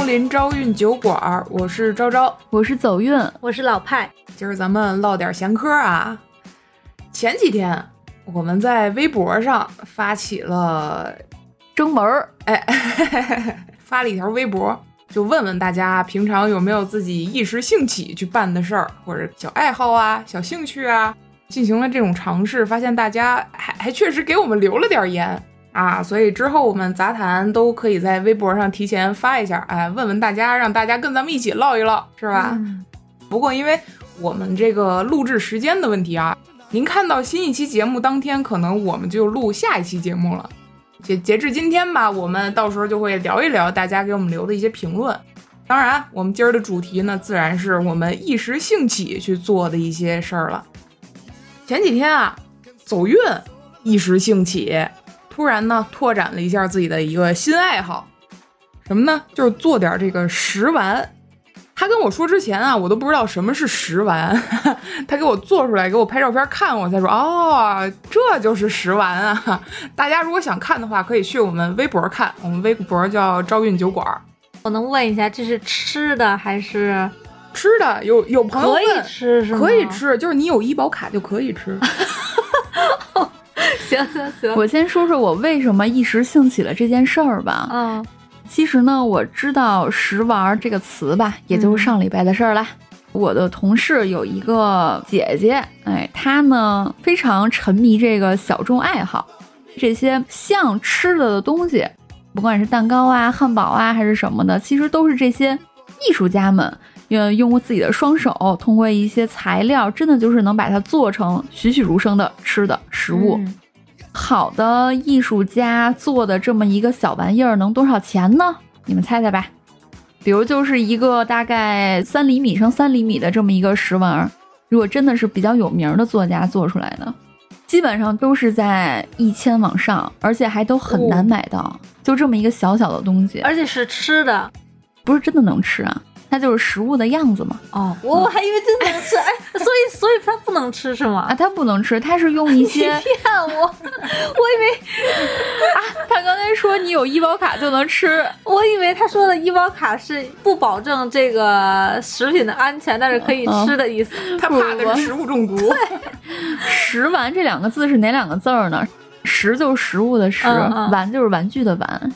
光临朝运酒馆，我是昭昭，我是走运，我是老派。今儿咱们唠点闲嗑啊。前几天我们在微博上发起了征文儿，哎，发了一条微博，就问问大家平常有没有自己一时兴起去办的事儿，或者小爱好啊、小兴趣啊，进行了这种尝试，发现大家还还确实给我们留了点言。啊，所以之后我们杂谈都可以在微博上提前发一下，哎，问问大家，让大家跟咱们一起唠一唠，是吧？嗯、不过因为我们这个录制时间的问题啊，您看到新一期节目当天，可能我们就录下一期节目了。截截至今天吧，我们到时候就会聊一聊大家给我们留的一些评论。当然，我们今儿的主题呢，自然是我们一时兴起去做的一些事儿了。前几天啊，走运一时兴起。突然呢，拓展了一下自己的一个新爱好，什么呢？就是做点这个食玩。他跟我说之前啊，我都不知道什么是食玩。他给我做出来，给我拍照片看，我才说哦，这就是食玩啊！大家如果想看的话，可以去我们微博看，我们微博叫朝运酒馆。我能问一下，这是吃的还是吃的？有有朋友可以吃是吗？可以吃，就是你有医保卡就可以吃。行行行，我先说说我为什么一时兴起了这件事儿吧。嗯，其实呢，我知道“食玩”这个词吧，也就是上礼拜的事儿了。我的同事有一个姐姐，哎，她呢非常沉迷这个小众爱好，这些像吃的的东西，不管是蛋糕啊、汉堡啊还是什么的，其实都是这些艺术家们用用自己的双手，通过一些材料，真的就是能把它做成栩栩如生的吃的食物。嗯好的艺术家做的这么一个小玩意儿能多少钱呢？你们猜猜吧。比如就是一个大概三厘米乘三厘米的这么一个食玩，如果真的是比较有名的作家做出来的，基本上都是在一千往上，而且还都很难买到。哦、就这么一个小小的东西，而且是吃的，不是真的能吃啊。它就是食物的样子嘛。哦，我还以为真能吃，哎，所以所以它不能吃是吗？啊，它不能吃，它是用一些 骗我，我以为啊，他刚才说你有医保卡就能吃，我以为他说的医保卡是不保证这个食品的安全，但是可以吃的意思。他怕的是食物中毒。食玩这两个字是哪两个字儿呢？食就是食物的食，玩就是玩具的玩。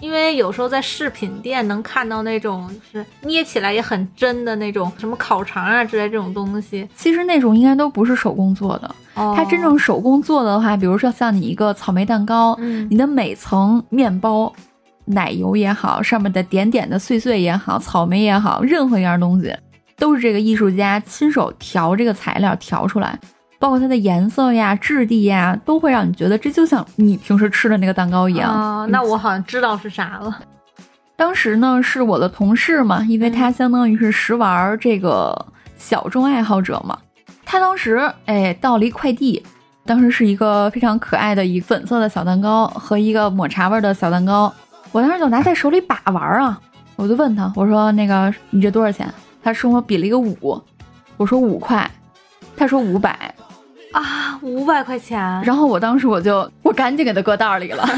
因为有时候在饰品店能看到那种就是捏起来也很真的那种什么烤肠啊之类这种东西，其实那种应该都不是手工做的。哦、它真正手工做的话，比如说像你一个草莓蛋糕，嗯、你的每层面包、奶油也好，上面的点点的碎碎也好，草莓也好，任何一样东西都是这个艺术家亲手调这个材料调出来。包括它的颜色呀、质地呀，都会让你觉得这就像你平时吃的那个蛋糕一样。哦、那我好像知道是啥了。当时呢，是我的同事嘛，因为他相当于是食玩这个小众爱好者嘛。他当时哎到了一快递，当时是一个非常可爱的一粉色的小蛋糕和一个抹茶味的小蛋糕。我当时就拿在手里把玩啊，我就问他，我说那个你这多少钱？他说我比了一个五，我说五块，他说五百。啊，五百块钱！然后我当时我就我赶紧给他搁袋里了。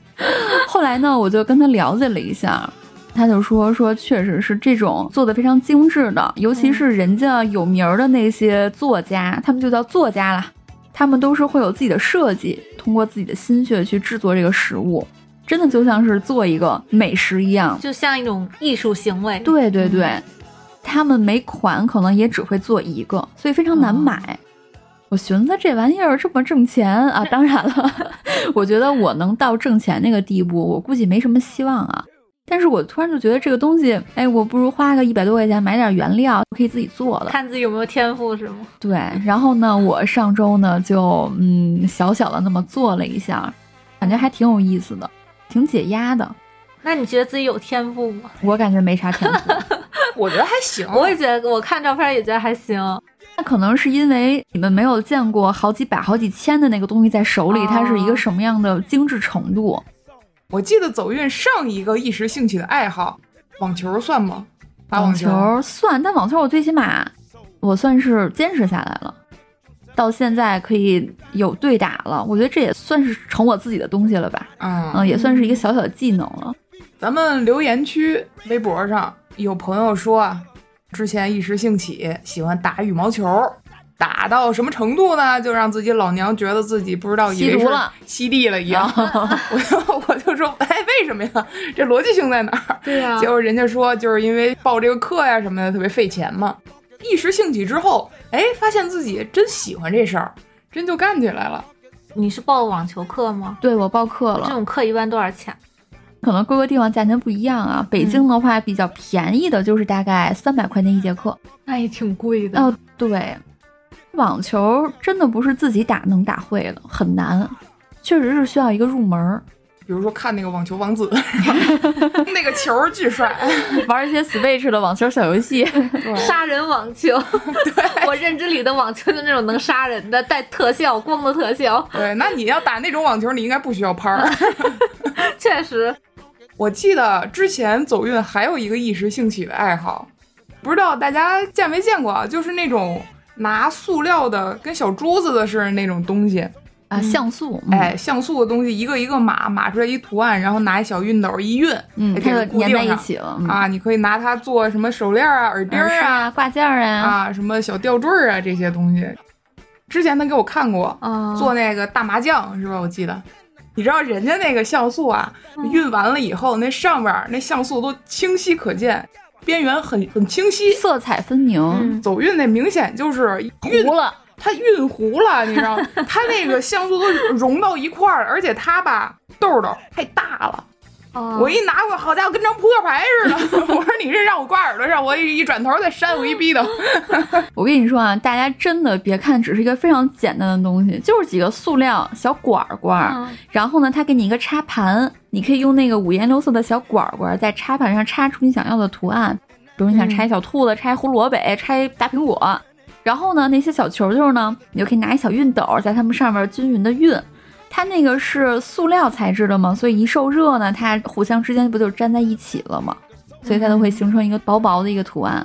后来呢，我就跟他了解了一下，他就说说确实是这种做的非常精致的，尤其是人家有名的那些作家，他们就叫作家啦，他们都是会有自己的设计，通过自己的心血去制作这个食物，真的就像是做一个美食一样，就像一种艺术行为。对对对，嗯、他们每款可能也只会做一个，所以非常难买。嗯我寻思这玩意儿这么挣钱啊！当然了，我觉得我能到挣钱那个地步，我估计没什么希望啊。但是我突然就觉得这个东西，哎，我不如花个一百多块钱买点原料，可以自己做了，看自己有没有天赋是吗？对。然后呢，我上周呢就嗯小小的那么做了一下，感觉还挺有意思的，挺解压的。那你觉得自己有天赋吗？我感觉没啥天赋，我觉得还行。我也觉得，我看照片也觉得还行。那可能是因为你们没有见过好几百、好几千的那个东西在手里，哦、它是一个什么样的精致程度？我记得走运上一个一时兴起的爱好，网球算吗？打网球算，但网球我最起码我算是坚持下来了，到现在可以有对打了。我觉得这也算是成我自己的东西了吧？嗯嗯，也算是一个小小的技能了。咱们留言区微博上有朋友说啊，之前一时兴起喜欢打羽毛球，打到什么程度呢？就让自己老娘觉得自己不知道以为是吸毒了吸地了一样。我就 我就说，哎，为什么呀？这逻辑性在哪儿？对呀结果人家说，就是因为报这个课呀什么的特别费钱嘛。一时兴起之后，哎，发现自己真喜欢这事儿，真就干起来了。你是报网球课吗？对我报课了这，种课一般多少钱？可能各个地方价钱不一样啊。北京的话比较便宜的就是大概三百块钱一节课。那也挺贵的。哦，对，网球真的不是自己打能打会的，很难，确实是需要一个入门儿，比如说看那个网球王子，那个球儿巨帅，玩一些 Switch 的网球小游戏。杀人网球，对 我认知里的网球就那种能杀人的，带特效光的特效，对，那你要打那种网球，你应该不需要拍儿。确实。我记得之前走运还有一个一时兴起的爱好，不知道大家见没见过啊？就是那种拿塑料的跟小珠子的似的那种东西，啊，像素，嗯。哎，像素的东西一个一个码码出来一图案，然后拿一小熨斗一熨，嗯，粘在固定上一起了，嗯。啊，你可以拿它做什么手链啊、耳钉啊啊、挂件啊，啊、什么小吊坠啊这些东西。之前他给我看过，啊做那个大麻将是吧？我记得，你知道人家那个像素啊，熨完了以后，那上边那像素都清晰可见，边缘很很清晰。色彩分明，嗯走运那明显就是熨糊了。它熨糊了，你知道吗？它那个像素都融到一块儿了，而且它吧豆豆太大了。哦我一拿过，好家伙，跟张扑克牌似的。我说你这让我挂耳朵上，我一一转头再扇我一逼斗。我跟你说啊，大家真的别看只是一个非常简单的东西，就是几个塑料小管儿管然后呢，它给你一个插盘，你可以用那个五颜六色的小管儿管儿在插盘上插出你想要的图案，比如你想拆小兔子，插一胡萝卜，拆大苹果。然后呢，那些小球球呢，你就可以拿一小熨斗在它们上面均匀的熨。它那个是塑料材质的嘛，所以一受热呢，它互相之间不就粘在一起了吗？所以它都会形成一个薄薄的一个图案。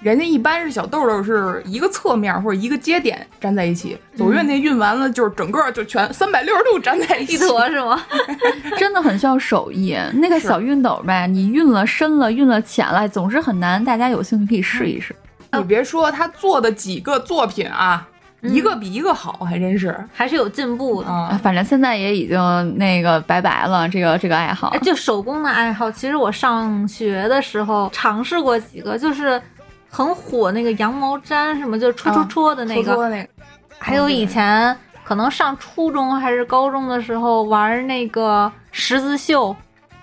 人家一般是小豆豆是一个侧面或者一个接点粘在一起，走运那熨完了就是整个就全三百六十度粘在一起。一坨是吗？真的很需要手艺。那个小熨斗呗，你熨了深了，熨了浅了，总是很难。大家有兴趣可以试一试。你别说他做的几个作品啊，嗯一个比一个好，还真是还是有进步的。啊。反正现在也已经那个拜拜了，这个这个爱好哎，。就手工的爱好，其实我上学的时候尝试过几个，就是很火那个羊毛毡什么，就戳戳啊戳的那个，戳戳那个，还有以前可能上初中还是高中的时候玩那个十字绣，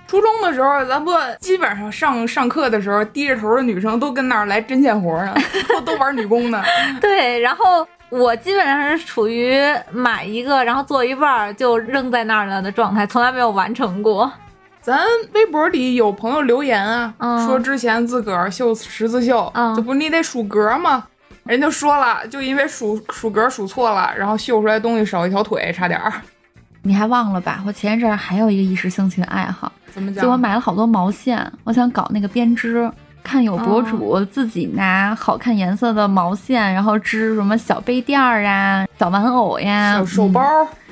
初中的时候，咱不基本上上上课的时候，低着头的女生都跟那儿来针线活呢，都都玩女工呢。对，然后我基本上是处于买一个，然后做一半儿就扔在那儿了的状态，从来没有完成过。咱微博里有朋友留言啊，嗯说之前自个儿绣十字绣，嗯这不你得数格吗？人就说了，就因为数数格数错了，然后绣出来东西少一条腿，差点儿。你还忘了吧？我前一阵儿还有一个一时兴起的爱好，怎么讲？就我买了好多毛线，我想搞那个编织。看有博主自己拿好看颜色的毛线，然后织什么小杯垫儿啊、小玩偶呀、小手包，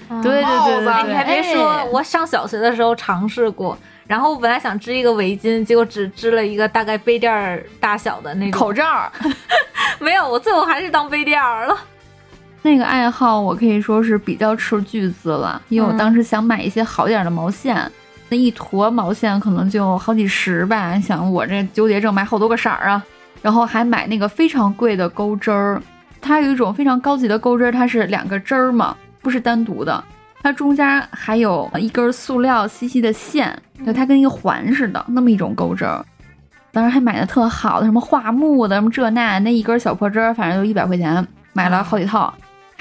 嗯。对对帽子对对，哎，你还别说，哎我上小学的时候尝试过，然后我本来想织一个围巾，结果只织了一个大概杯垫儿大小的那种口罩儿。没有，我最后还是当杯垫儿了。那个爱好我可以说是比较斥巨资了，因为我嗯当时想买一些好点儿的毛线，那一坨毛线可能就好几十吧。想我这纠结症买好多个色儿啊，然后还买那个非常贵的钩针儿，它有一种非常高级的钩针，它是两个针儿嘛，不是单独的，它中间还有一根塑料细细的线，就它跟一个环似的那么一种钩针儿。当时还买的特好的，什么桦木的，什么这那，那一根小破针儿，反正就一百块钱，买了好几套，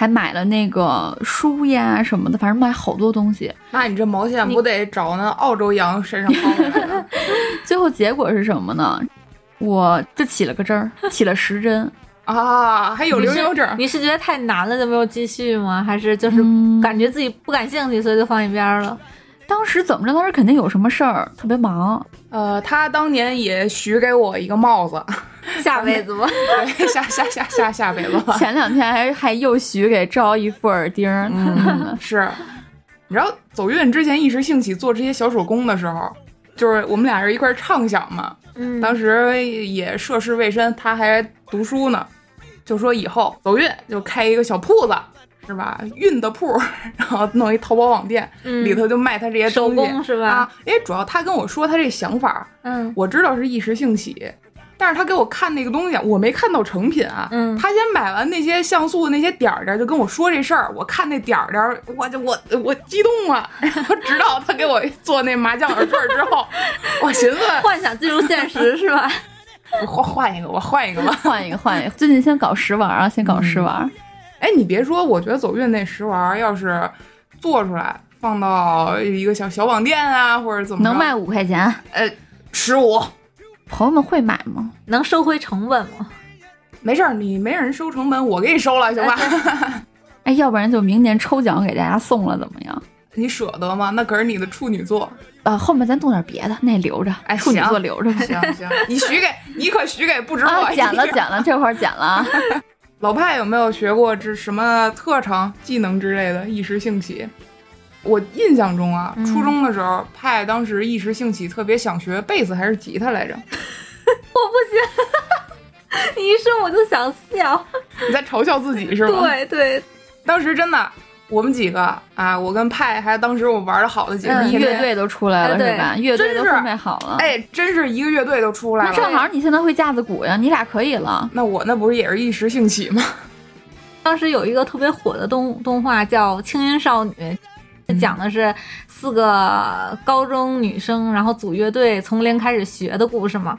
还买了那个书呀什么的，反正买好多东西。那你这毛线不得找那澳洲羊身上薅来 最后结果是什么呢？我就起了个针儿，起了十针，啊？还有零有整，你是觉得太难了就没有继续吗？还是就是嗯感觉自己不感兴趣，所以就放一边儿了？当时怎么着？当时肯定有什么事儿，特别忙。呃，他当年也许给我一个帽子，下辈子吧。对，下下下下下辈子吧。前两天还还又许给赵一副耳钉是。你知道走运之前一时兴起做这些小手工的时候，就是我们俩人一块儿畅想嘛。嗯，当时也涉世未深，他还读书呢，就说以后走运就开一个小铺子，是吧？运的铺，然后弄一淘宝网店，嗯里头就卖他这些东西手工是吧啊，因为主要他跟我说他这想法，嗯我知道是一时兴起，但是他给我看那个东西，我没看到成品啊。嗯他先买完那些像素的那些点儿点儿，就跟我说这事儿。我看那点儿点儿，我就我我激动啊。然后直到他给我做那麻将耳坠之后，我寻思幻想进入现实是吧？我换换一个，我换一个吧。换一个，换一个。最近先搞食玩啊，先搞食玩。哎，你别说，我觉得走运那食玩儿要是做出来，放到一个小小网店啊，或者怎么能卖五块钱，呃十五，朋友们会买吗？能收回成本吗？没事儿，你没人收成本，我给你收了，行吧？哎，要不然就明年抽奖给大家送了，怎么样？你舍得吗？那可是你的处女座。呃，后面咱弄点别的，那留着，哎处女座留着吧。行行，你许给，你可许给不止我啊，一剪了个 剪了，这会儿剪了啊。老派有没有学过这什么特长、技能之类的？一时兴起，我印象中啊，嗯初中的时候，派当时一时兴起，特别想学贝斯还是吉他来着？我不行，你 一说我就想笑。你在嘲笑自己是吗？，对对，当时真的，我们几个啊，我跟派还有当时我玩的好的几个，嗯乐队都出来了是吧？乐队都真是分配好了。哎，真是一个乐队都出来了。那正好你现在会架子鼓呀，你俩可以了。那我那不是也是一时兴起吗？当时有一个特别火的动动画叫《轻音少女》，讲的是四个高中女生，然后组乐队从零开始学的故事嘛。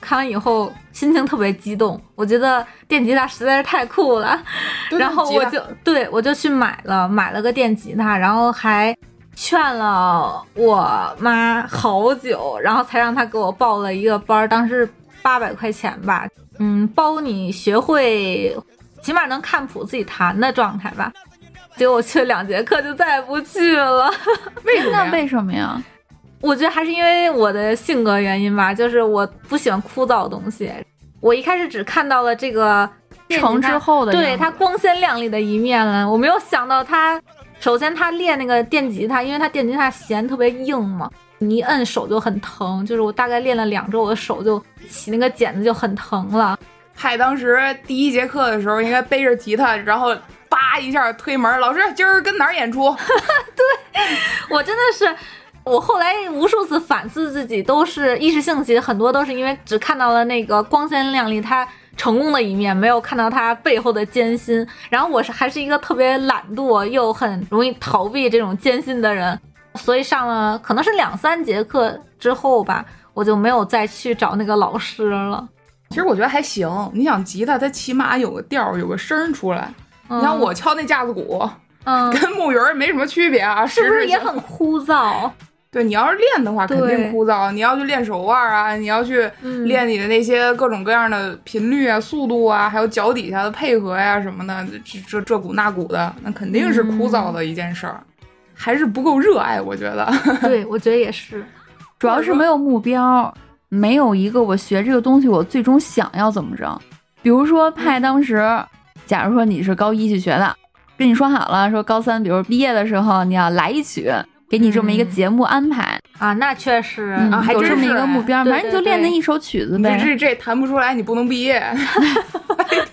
看完以后心情特别激动，我觉得电吉他实在是太酷了，然后我就对我就去买了买了个电吉他，然后还劝了我妈好久，然后才让她给我报了一个班儿，当时八百块钱吧，嗯，包你学会，起码能看谱自己弹的状态吧。结果我去了两节课就再也不去了。为什么呀？为什么呀？我觉得还是因为我的性格原因吧，就是我不喜欢枯燥的东西。我一开始只看到了这个成之后的对它光鲜亮丽的一面了，我没有想到它。首先，他练那个电吉他，因为他电吉他弦特别硬嘛，你一摁手就很疼。就是我大概练了两周，我的手就起那个茧子就很疼了。嗨当时第一节课的时候，应该背着吉他，然后叭一下推门，老师今儿跟哪儿演出？对我真的是，我后来无数次反思自己，都是一时兴起，很多都是因为只看到了那个光鲜亮丽，他成功的一面，没有看到他背后的艰辛。然后我是还是一个特别懒惰又很容易逃避这种艰辛的人，所以上了可能是两三节课之后吧，我就没有再去找那个老师了。其实我觉得还行。你想吉他，它起码有个调儿，有个声儿出来。嗯、你像我敲那架子鼓，嗯，跟木鱼儿没什么区别啊，是不是也很枯燥？对，你要是练的话，肯定枯燥。你要去练手腕啊，你要去嗯练你的那些各种各样的频率啊、速度啊，还有脚底下的配合呀、什么的，这这这股那股的，那肯定是枯燥的一件事儿，还是不够热爱，我觉得。对，我觉得也是。主要是没有目标，没有一个我学这个东西我最终想要怎么着。比如说派当时，假如说你是高一去学的，跟你说好了，说高三，比如毕业的时候你要来一曲，给你这么一个嗯节目安排，啊，那确实，嗯啊还有这么一真是哎个目标，反正你就练那一首曲子呗。这这弹不出来，你不能毕业。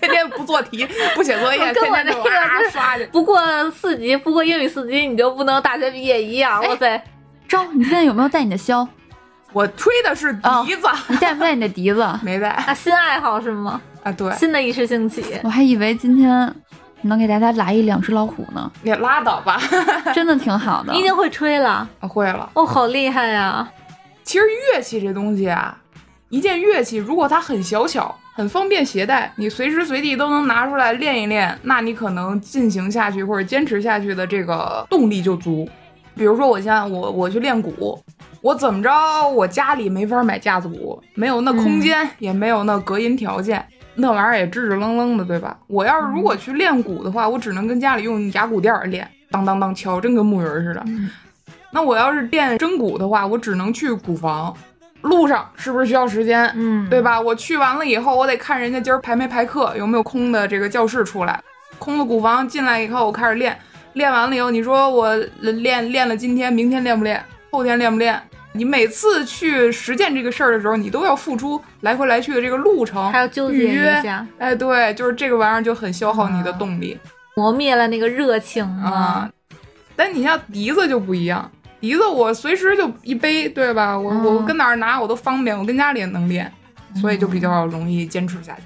天天不做题，不写作业，跟我天天就那个就是啊刷去。不过四级，不过英语四级，你就不能大学毕业一样。哇塞，招，你现在有没有带你的箫？我吹的是笛子，你带不带你的笛子？没带啊，新爱好是吗？啊。对，新的一时兴起。我还以为今天能给大家来一两只老虎呢，也拉倒吧。真的挺好的你已。经会吹了，会了。哦，好厉害呀！其实乐器这东西啊，一件乐器如果它很小巧、很方便携带，你随时随地都能拿出来练一练，那你可能进行下去或者坚持下去的这个动力就足。比如说，我现在我我去练鼓，我怎么着，我家里没法买架子鼓，没有那空间，也没有那隔音条件，那玩意儿也支支愣愣的，对吧？我要是如果去练鼓的话，我只能跟家里用牙鼓垫儿练，当当当敲，真跟木鱼儿似的。那我要是练真鼓的话，我只能去鼓房，路上是不是需要时间？嗯，对吧？我去完了以后，我得看人家今儿排没排课，有没有空的这个教室出来。空的鼓房进来以后，我开始练，练完了以后，你说我练练了今天，明天练不练？后天练不练？你每次去实践这个事儿的时候，你都要付出来回来去的这个路程，还要纠结预约一下，哎，对，就是这个玩意儿就很消耗你的动力磨灭了那个热情啊。但你像笛子就不一样，笛子我随时就一背，对吧？我、嗯我跟哪儿拿我都方便，我跟家里也能练，所以就比较容易坚持下去。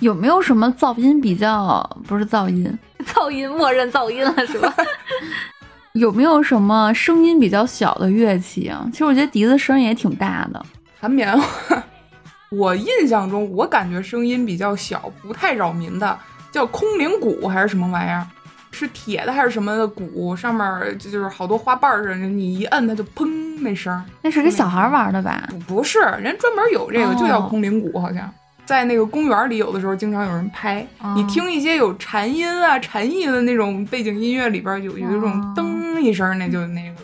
有没有什么噪音比较不是噪音？噪音，默认噪音了是吧？有没有什么声音比较小的乐器啊？其实我觉得笛子声音也挺大的。弹棉花，我印象中我感觉声音比较小，不太扰民的，叫空灵鼓还是什么玩意儿？是铁的还是什么的鼓？上面儿就就是好多花瓣儿似的，你一摁它就砰那声儿。那是给小孩玩的吧？不不是，人专门有这个，哦就叫空灵鼓，好像在那个公园里，有的时候经常有人拍。哦你听一些有禅音啊、禅意的那种背景音乐里边，有有一种哦噔一声，那就那个。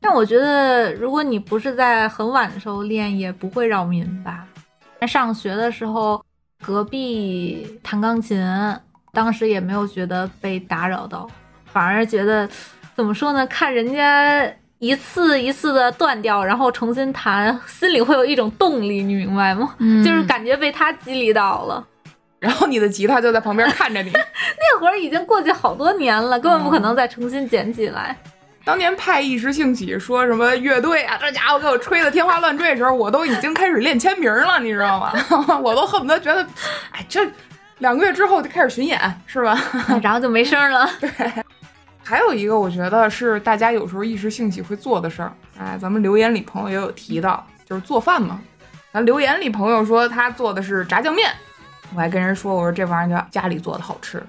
但我觉得，如果你不是在很晚的时候练，也不会扰民吧。在上学的时候，隔壁弹钢琴，当时也没有觉得被打扰到，反而觉得怎么说呢？看人家一次一次的断掉，然后重新弹，心里会有一种动力，你明白吗？嗯就是感觉被他激励到了。然后你的吉他就在旁边看着你。那会儿已经过去好多年了，根本不可能再重新捡起来。当年派一时兴起说什么乐队啊，这家伙给我吹的天花乱坠的时候，我都已经开始练签名了，你知道吗？我都恨不得觉得，哎，这两个月之后就开始巡演，是吧？然后就没声了。还有一个，我觉得是大家有时候一时兴起会做的事儿。哎，咱们留言里朋友也有提到，就是做饭嘛。咱留言里朋友说他做的是炸酱面，我还跟人说，我说这玩意儿家家里做的好吃。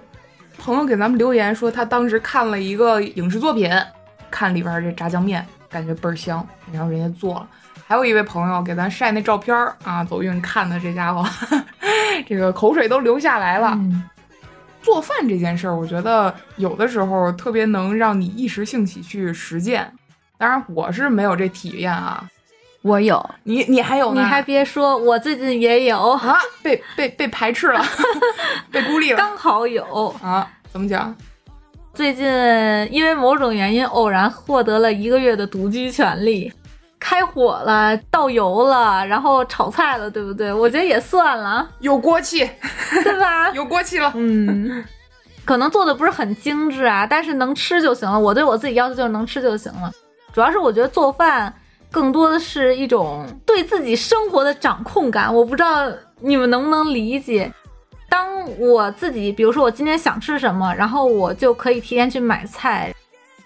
朋友给咱们留言说，他当时看了一个影视作品，看里边这炸酱面，感觉倍儿香，然后人家做了。还有一位朋友给咱晒那照片儿啊，走运看的这家伙，这个口水都流下来了。做饭这件事儿，我觉得有的时候特别能让你一时兴起去实践。当然，我是没有这体验啊。我有，你你还有呢？你还别说，我最近也有，啊，被被被排斥了，被孤立了刚好有。啊？怎么讲？最近因为某种原因偶然获得了一个月的独居权利，开火了，倒油了，然后炒菜了，对不对？我觉得也算了，有锅气，对吧？有锅气了。嗯，可能做的不是很精致啊，但是能吃就行了。我对我自己要求就是能吃就行了。主要是我觉得做饭更多的是一种对自己生活的掌控感，我不知道你们能不能理解。当我自己，比如说我今天想吃什么，然后我就可以提前去买菜，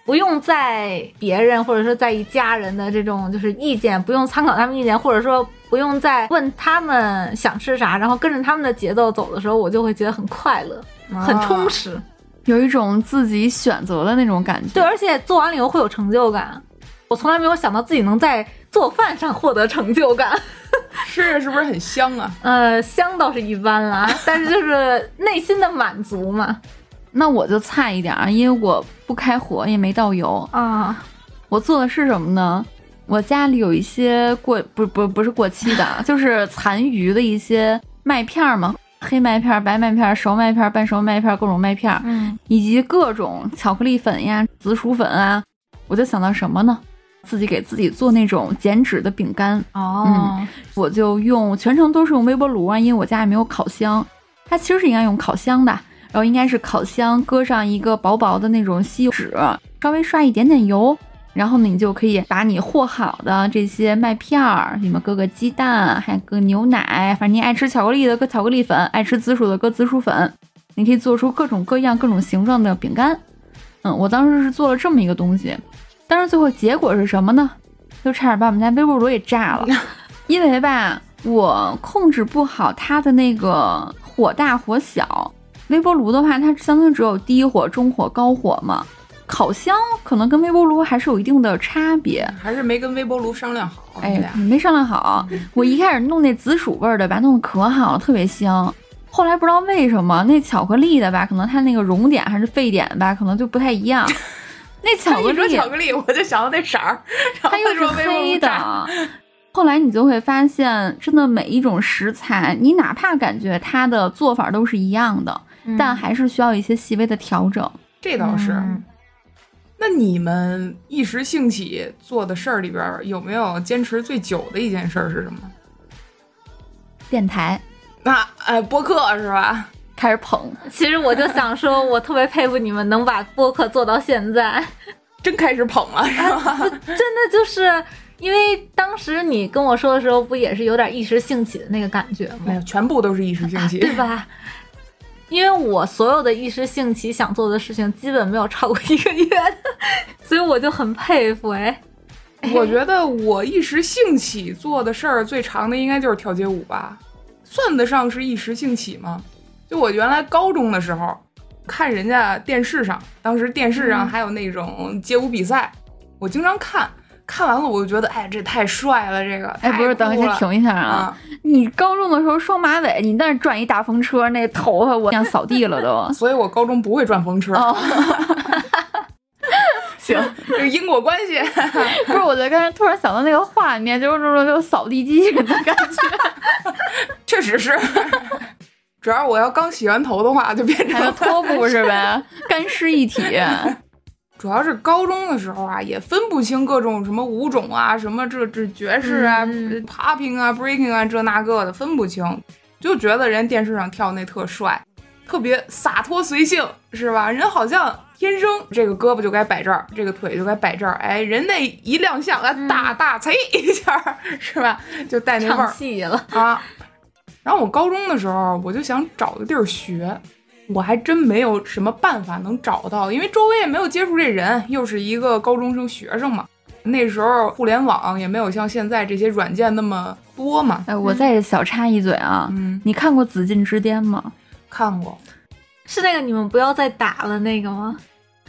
不用在别人或者说在意家人的这种就是意见，不用参考他们意见，或者说不用再问他们想吃啥，然后跟着他们的节奏走的时候，我就会觉得很快乐，很充实。有一种自己选择的那种感觉。对，而且做完了以后会有成就感。我从来没有想到自己能在做饭上获得成就感。吃着是不是很香啊？呃，香倒是一般啦，但是就是内心的满足嘛。那我就菜一点儿，因为我不开火，也没倒油。啊，我做的是什么呢？我家里有一些过不不不是过期的，就是残余的一些麦片儿嘛，黑麦片儿、白麦片儿、熟麦片儿、半熟麦片儿，各种麦片以及各种巧克力粉呀、紫薯粉啊。我就想到什么呢？自己给自己做那种减脂的饼干，哦，我就用全程都是用微波炉啊，因为我家也没有烤箱。它其实是应该用烤箱的，然后应该是烤箱搁上一个薄薄的那种吸油纸，稍微刷一点点油，然后呢，你就可以把你和好的这些麦片儿里面搁个鸡蛋，还搁牛奶，反正你爱吃巧克力的搁巧克力粉，爱吃紫薯的搁紫薯粉，你可以做出各种各样、各种形状的饼干。嗯，我当时是做了这么一个东西，但是最后结果是什么呢？就差点把我们家微波炉给炸了。因为吧，我控制不好它的那个火大火小。微波炉的话，它相当于只有低火、中火、高火嘛。烤箱可能跟微波炉还是有一定的差别。还是没跟微波炉商量好？你哎俩，没商量好。我一开始弄那紫薯味儿的吧，弄得可好了，特别香。后来不知道为什么，那巧克力的吧，可能它那个熔点还是沸点吧，可能就不太一样。那巧克一说力，巧克力，我就想到那色儿，它又是黑。的。后来你就会发现，真的每一种食材，你哪怕感觉它的做法都是一样的，但还是需要一些细微的调整。这倒是。嗯那你们一时兴起做的事儿里边，有没有坚持最久的一件事儿是什么？电台那哎，播客是吧？开始捧，其实我就想说，我特别佩服你们能把播客做到现在，真开始捧了是吧？真的就是因为当时你跟我说的时候，不也是有点一时兴起的那个感觉吗？没有，全部都是一时兴起，对吧？因为我所有的一时兴起想做的事情，基本没有超过一个月，所以我就很佩服哎。我觉得我一时兴起做的事儿最长的应该就是跳街舞吧，算得上是一时兴起吗？就我原来高中的时候，看人家电视上，当时电视上还有那种街舞比赛，我经常看，看完了我就觉得，哎，这太帅了，这个哎，不是，等一下停一下啊！啊，你高中的时候双马尾，你那转一大风车，那头发我想扫地了都。所以我高中不会转风车，哦，行，这个因果关系。不是，我在刚才突然想到那个画面，就是那种就扫地机器人的感觉，确实是，主要我要刚洗完头的话，就变成拖布是呗，干湿一体。主要是高中的时候啊，也分不清各种什么舞种啊，什么这这爵士啊、嗯 popping 啊、breaking 啊，这那个的分不清，就觉得人电视上跳那特帅，特别洒脱随性，是吧？人好像天生这个胳膊就该摆这儿，这个腿就该摆这儿，哎，人那一亮相啊，大大啐 一下，是吧？就带那味唱儿戏了，啊。然后我高中的时候，我就想找个地儿学，我还真没有什么办法能找到，因为周围也没有接触这人，又是一个高中生学生嘛。那时候互联网也没有像现在这些软件那么多嘛。哎，我再小插一嘴啊，嗯，你看过《紫禁之巅》吗？看过，是那个你们不要再打了那个吗？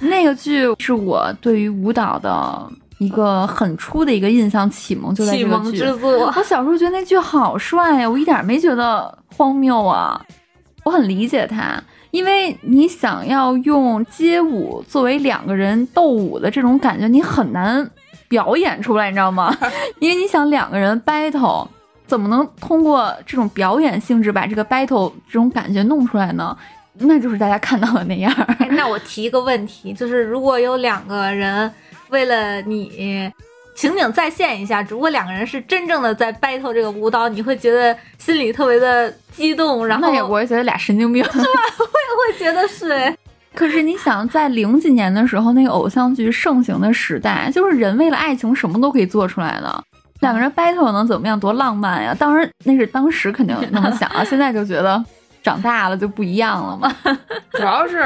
那个剧是我对于舞蹈的一个很初的一个印象启蒙，就在启这个剧。蒙之作，我小时候觉得那剧好帅呀，我一点没觉得荒谬啊，我很理解他，因为你想要用街舞作为两个人斗舞的这种感觉，你很难表演出来，你知道吗？因为你想两个人 battle，怎么能通过这种表演性质把这个 battle 这种感觉弄出来呢？那就是大家看到的那样。哎，那我提一个问题，就是如果有两个人为了你情景再现一下，如果两个人是真正的在 battle 这个舞蹈，你会觉得心里特别的激动，然后那也我也觉得俩神经病。对，我也会觉得是哎，可是你想，在零几年的时候，那个偶像剧盛行的时代，就是人为了爱情什么都可以做出来的。两个人 battle 能怎么样？多浪漫呀！当然，那是当时肯定那么想啊，现在就觉得长大了就不一样了嘛。主要是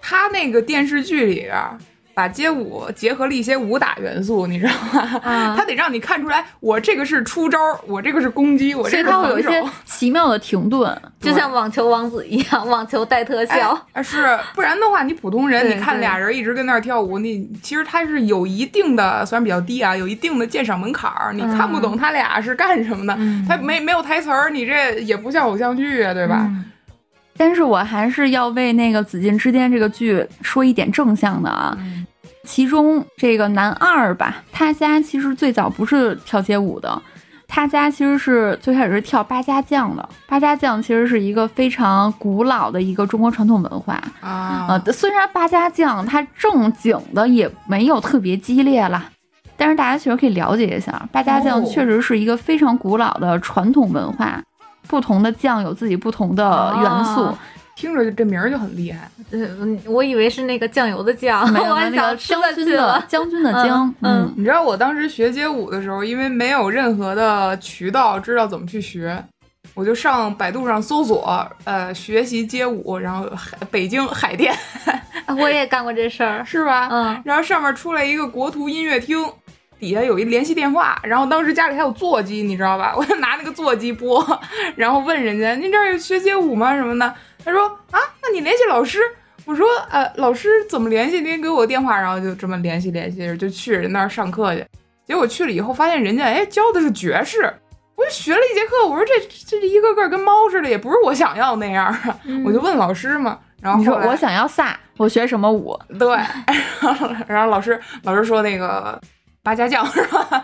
他那个电视剧里边儿把街舞结合了一些武打元素，你知道吗？啊 他得让你看出来，我这个是出招，我这个是攻击，我所以这个它会有一些。奇妙的停顿。就像网球王子一样，网球带特效。哎，是，不然的话，你普通人，你看俩人一直跟那儿跳舞，你其实他是有一定的，虽然比较低啊，有一定的鉴赏门槛儿，你看不懂他俩是干什么的，嗯他没没有台词儿，你这也不像偶像剧啊，对吧？嗯但是我还是要为那个《紫禁之巅》这个剧说一点正向的啊。嗯其中这个男二吧，他家其实最早不是跳街舞的，他家其实是最开始是跳八家将的。八家将其实是一个非常古老的一个中国传统文化。啊，呃，虽然八家将它正经的也没有特别激烈啦，但是大家其实可以了解一下，八家将哦确实是一个非常古老的传统文化，不同的将有自己不同的元素。哦听着这名儿就很厉害。嗯，我以为是那个酱油的酱，没有我还想吃了将军的去了。将军的将，嗯嗯你知道我当时学街舞的时候，因为没有任何的渠道知道怎么去学，我就上百度上搜索，呃，学习街舞，然后海北京海淀 我也干过这事儿。是吧？嗯，然后上面出来一个国图音乐厅，底下有一联系电话，然后当时家里还有座机，你知道吧？我就拿那个座机拨，然后问人家：“您这儿有学街舞吗？什么的？”他说：“啊，那你联系老师。”我说：“呃，老师怎么联系？您给我电话。”然后就这么联系联系，就去人那儿上课去。结果去了以后，发现人家哎教的是爵士，我就学了一节课。我说这这一个个跟猫似的，也不是我想要那样啊。我就问老师嘛，然后后你说我想要飒，我学什么舞？对，然 后然后老师老师说那个八家将是吧？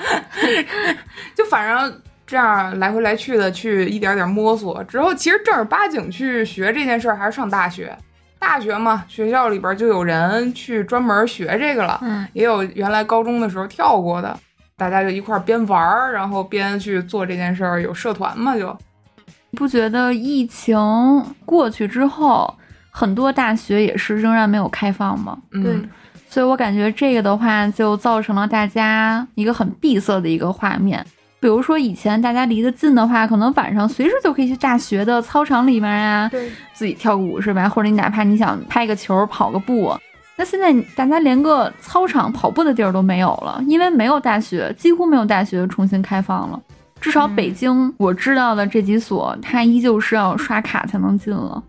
就反正这样来回来去的去一点点摸索之后，其实正儿八经去学这件事儿还是上大学。大学嘛，学校里边就有人去专门学这个了，嗯，也有原来高中的时候跳过的，大家就一块儿边玩儿，然后边去做这件事儿，有社团嘛就。不觉得疫情过去之后，很多大学也是仍然没有开放吗？嗯、对，所以我感觉这个的话，就造成了大家一个很闭塞的一个画面。比如说以前大家离得近的话，可能晚上随时就可以去大学的操场里面啊，自己跳个舞是吧？或者你哪怕你想拍个球、跑个步，那现在大家连个操场跑步的地儿都没有了，因为没有大学，几乎没有大学重新开放了。至少北京我知道的这几所，它依旧是要刷卡才能进了。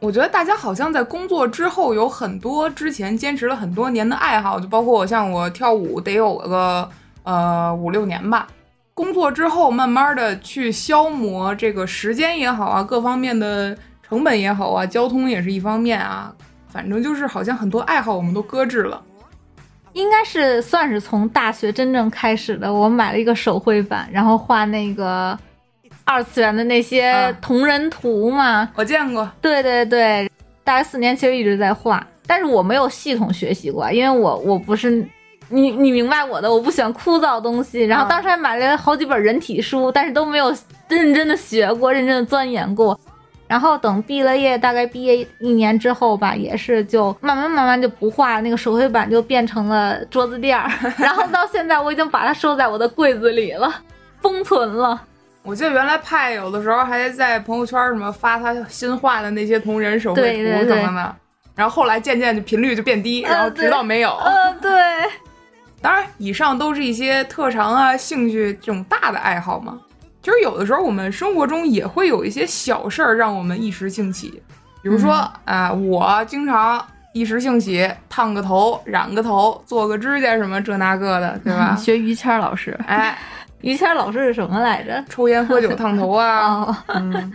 我觉得大家好像在工作之后有很多之前坚持了很多年的爱好，就包括我像我跳舞得有个呃五六年吧。工作之后，慢慢的去消磨这个时间也好啊，各方面的成本也好啊，交通也是一方面啊，反正就是好像很多爱好我们都搁置了。应该是算是从大学真正开始的。我买了一个手绘板，然后画那个二次元的那些嗯同人图嘛。我见过，对对对，大学四年其实一直在画，但是我没有系统学习过，因为我我不是你你明白我的，我不喜欢枯燥东西。然后嗯当时还买了好几本人体书，但是都没有认真的学过，认真的钻研过。然后等毕了业，大概毕业一年之后吧，也是就慢慢慢慢就不画那个手绘板，就变成了桌子垫儿。然后到现在，我已经把它收在我的柜子里了，封存了。我记得原来派有的时候还在朋友圈什么发他新画的那些同人手绘图什么的，然后后来渐渐就频率就变低，然后直到没有。呃，对，当然，以上都是一些特长啊、兴趣这种大的爱好嘛。其实有的时候我们生活中也会有一些小事儿让我们一时兴起，比如说啊、我经常一时兴起烫个头、染个头、做个指甲什么这那个的，对吧？学于谦儿老师，哎，于谦老师是什么来着？抽烟喝酒烫头啊，哦，嗯。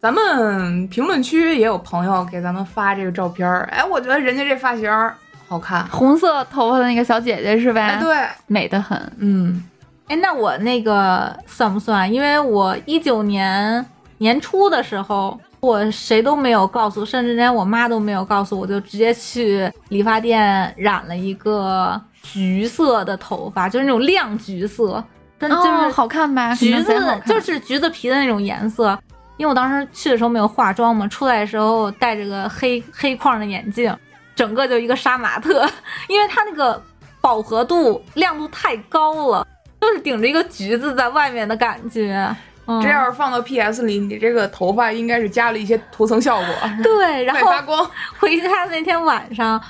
咱们评论区也有朋友给咱们发这个照片儿，哎，我觉得人家这发型儿好看，红色头发的那个小姐姐是呗？哎，，对，美得很。嗯，哎，那我那个算不算？因为我一九年年初的时候，我谁都没有告诉，甚至连我妈都没有告诉我，就直接去理发店染了一个橘色的头发，就是那种亮橘色，真的就是、哦，好看吧？橘子就是橘子皮的那种颜色。因为我当时去的时候没有化妆嘛，出来的时候戴着个黑黑框的眼镜，整个就一个杀马特，因为它那个饱和度、亮度太高了，就是顶着一个橘子在外面的感觉。嗯、这要是放到 PS 里，你这个头发应该是加了一些涂层效果，对，然后发光。回家那天晚上，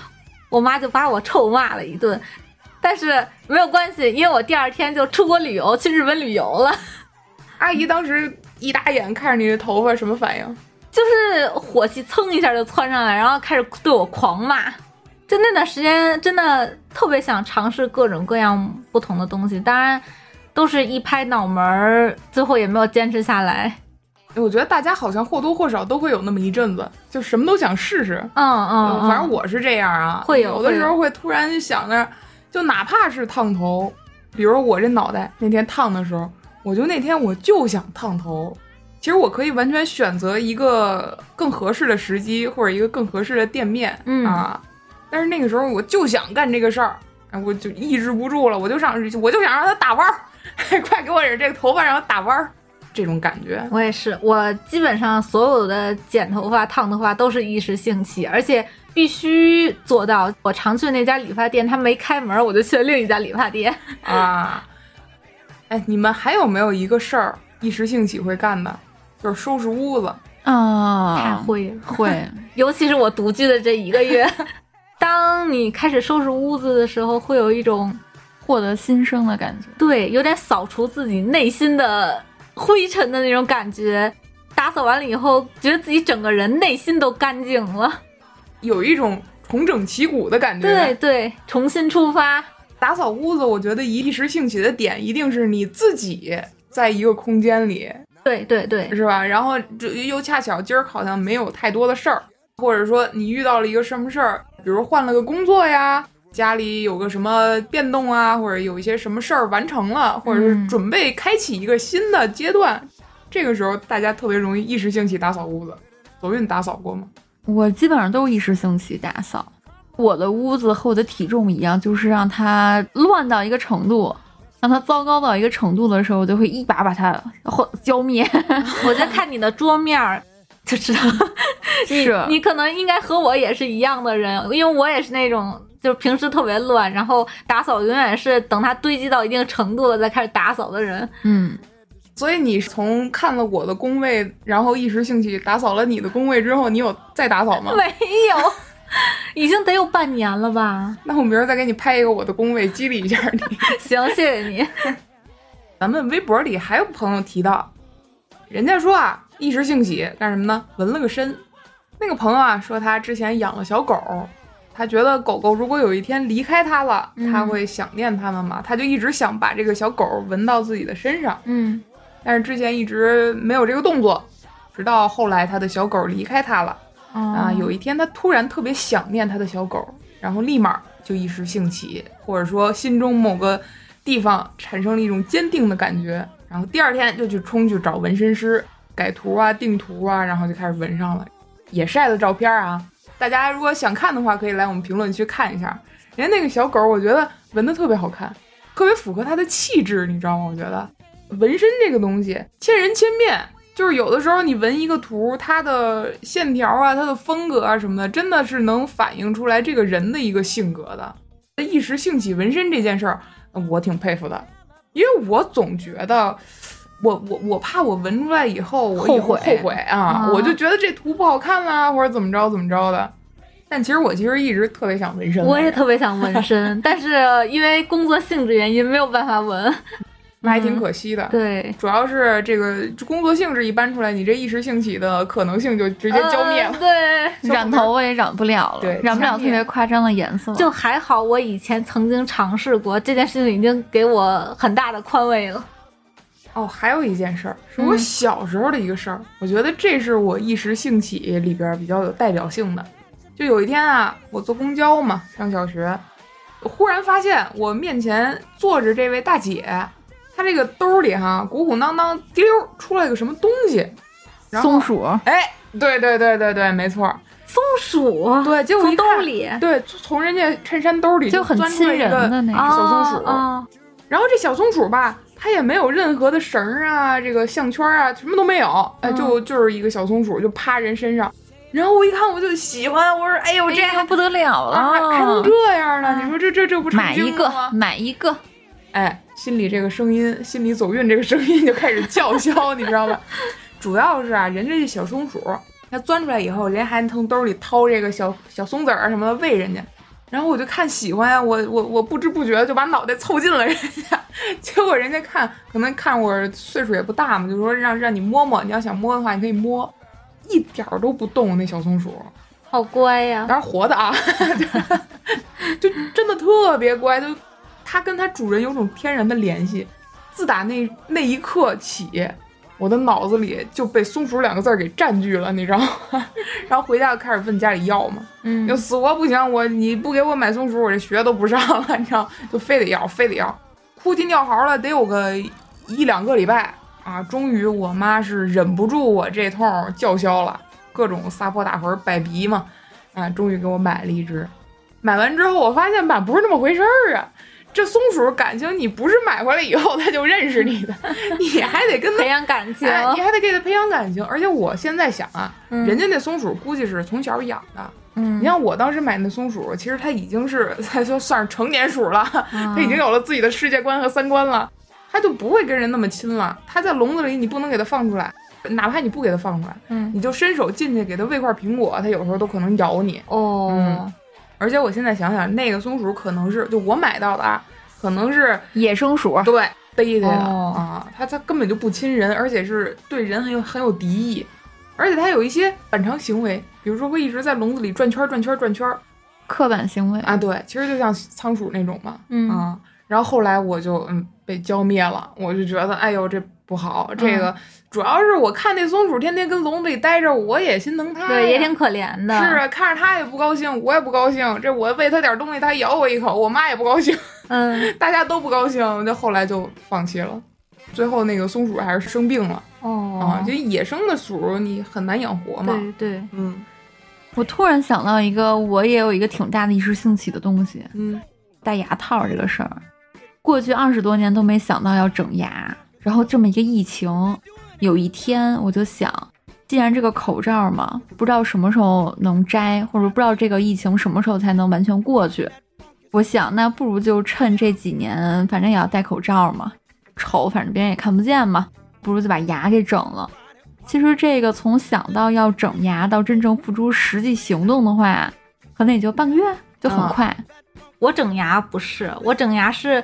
我妈就把我臭骂了一顿，但是没有关系，因为我第二天就出国旅游，去日本旅游了。阿姨当时一打眼看着你的头发，什么反应？就是火气蹭一下就窜上来，然后开始对我狂骂。就那段时间，真的特别想尝试各种各样不同的东西，当然都是一拍脑门儿，最后也没有坚持下来。我觉得大家好像或多或少都会有那么一阵子，就什么都想试试。嗯嗯，嗯反正我是这样啊，会有有的时候会突然就想着，就哪怕是烫头，比如我这脑袋那天烫的时候，我就那天我就想烫头。其实我可以完全选择一个更合适的时机，或者一个更合适的店面，嗯啊。但是那个时候我就想干这个事儿，哎，我就抑制不住了，我就想，我就想让他打弯儿，快给我点这个头发让它打弯儿，这种感觉。我也是，我基本上所有的剪头发、烫头发都是一时兴起，而且必须做到。我常去的那家理发店，他没开门，我就去了另一家理发店。啊，哎，你们还有没有一个事儿一时兴起会干的？就是收拾屋子。啊，太会了，会，尤其是我独居的这一个月，当你开始收拾屋子的时候，会有一种获得新生的感觉。对，有点扫除自己内心的灰尘的那种感觉。打扫完了以后，觉得自己整个人内心都干净了。有一种重整旗鼓的感觉。对，对，重新出发。打扫屋子，我觉得一时兴起的点一定是你自己在一个空间里，对对对，是吧？然后这又恰巧今儿好像没有太多的事儿，或者说你遇到了一个什么事儿，比如换了个工作呀，家里有个什么变动啊，或者有一些什么事儿完成了，或者是嗯准备开启一个新的阶段，这个时候大家特别容易一时兴起打扫屋子。左运打扫过吗？我基本上都是一时兴起打扫。我的屋子和我的体重一样，就是让它乱到一个程度，让它糟糕到一个程度的时候，我就会一把把它或浇灭。我在看你的桌面儿就知道，你是你可能应该和我也是一样的人，因为我也是那种就是平时特别乱，然后打扫永远是等它堆积到一定程度了再开始打扫的人。嗯，所以你从看了我的工位，然后一时兴起打扫了你的工位之后，你有再打扫吗？没有，已经得有半年了吧？那我明儿再给你拍一个我的工位，激励一下你。行，谢谢你。咱们微博里还有朋友提到，人家说啊，一时兴起干什么呢？纹了个身。那个朋友啊说他之前养了小狗，他觉得狗狗如果有一天离开他了，嗯他会想念他们嘛，他就一直想把这个小狗纹到自己的身上，嗯但是之前一直没有这个动作，直到后来他的小狗离开他了。啊，有一天他突然特别想念他的小狗，然后立马就一时兴起，或者说心中某个地方产生了一种坚定的感觉，然后第二天就去冲去找纹身师改图啊、定图啊，然后就开始纹上了，也晒了照片啊。大家如果想看的话，可以来我们评论区看一下。人家那个小狗，我觉得纹的特别好看，特别符合它的气质，你知道吗？我觉得纹身这个东西千人千面，就是有的时候你纹一个图，它的线条啊、它的风格啊什么的，真的是能反映出来这个人的一个性格的。一时兴起纹身这件事儿，呃我挺佩服的，因为我总觉得。我我我怕我纹出来以后我后后悔后悔啊！啊我就觉得这图不好看啦，或者怎么着怎么着的。但其实我其实一直特别想纹身，我也特别想纹身，但是因为工作性质原因没有办法纹。那还挺可惜的。对，主要是这个工作性质一搬出来，你这一时兴起的可能性就直接浇灭了。呃对，染头发也染不了了，对染不了特别夸张的颜色。就还好，我以前曾经尝试过这件事情，已经给我很大的宽慰了。哦，还有一件事儿是我小时候的一个事儿，我觉得这是我一时兴起里边比较有代表性的。就有一天啊，我坐公交嘛，上小学，忽然发现我面前坐着这位大姐，她这个兜里哈鼓鼓囊囊滴溜出来个什么东西，然后松鼠，哎，对对对对对，没错，松鼠，对，结果一从看兜里？对，从人家衬衫兜里就很钻出来亲人一个的那种啊小松鼠。啊，然后这小松鼠吧，它也没有任何的绳儿啊，这个项圈啊，什么都没有，哎，嗯。就就是一个小松鼠，就趴人身上。然后我一看我就喜欢，我说哎呦这还这个不得了啊还还能，这样呢？你说这这这不成买一个买一个，哎，心里这个声音，心里走运这个声音就开始叫嚣，你知道吧？主要是啊，人家这小松鼠，它钻出来以后，人家还从兜里掏这个小小松子儿什么的喂人家。然后我就看喜欢呀，我我我不知不觉就把脑袋凑近了人家，结果人家看可能看我岁数也不大嘛，就说让让你摸摸，你要想摸的话你可以摸，一点儿都不动那小松鼠，好乖呀。当然活的啊，就真的特别乖，就它跟它主人有种天然的联系。自打那那一刻起，我的脑子里就被“松鼠”两个字儿给占据了，你知道吗？然后回家就开始问家里要嘛，嗯就死活不行，我你不给我买松鼠，我这学都不上了，你知道，就非得要，非得要，哭啼尿嚎了，得有个一两个礼拜啊。终于我妈是忍不住我这通叫嚣了，各种撒泼打滚摆鼻嘛，啊，终于给我买了一只。买完之后，我发现吧，不是那么回事儿啊。这松鼠感情你不是买回来以后它就认识你的，你还得跟它培养感情，哎，你还得给它培养感情。而且我现在想啊，嗯人家那松鼠估计是从小养的。嗯你像我当时买那松鼠，其实它已经是它就算是成年鼠了，嗯 它已经有了自己的世界观和三观了，它就不会跟人那么亲了。它在笼子里，你不能给它放出来，哪怕你不给它放出来，嗯你就伸手进去给它喂块苹果，它有时候都可能咬你。哦嗯，而且我现在想想，那个松鼠可能是就我买到的啊，可能是野生鼠，对逮的呀、哦。啊，它它根本就不亲人，而且是对人很有很有敌意，而且它有一些反常行为，比如说会一直在笼子里转圈儿转圈儿转圈儿。刻板行为。啊，对，其实就像仓鼠那种嘛，嗯。啊，然后后来我就嗯被浇灭了，我就觉得哎呦这不好，这嗯个、主要是我看那松鼠天天跟笼子里待着，我也心疼它，对，也挺可怜的。是啊，看着它也不高兴，我也不高兴，这我喂它点东西，它咬我一口，我妈也不高兴。嗯，大家都不高兴，就后来就放弃了。最后那个松鼠还是生病了、哦啊，就野生的鼠你很难养活嘛。对对，嗯，我突然想到一个，我也有一个挺大的一时兴起的东西，嗯，戴牙套这个事儿。过去二十多年都没想到要整牙，然后这么一个疫情，有一天我就想，既然这个口罩嘛，不知道什么时候能摘，或者不知道这个疫情什么时候才能完全过去，我想那不如就趁这几年，反正也要戴口罩嘛，丑反正别人也看不见嘛，不如就把牙给整了。其实这个从想到要整牙到真正付诸实际行动的话，可能也就半个月，就很快。我整牙不是，我整牙是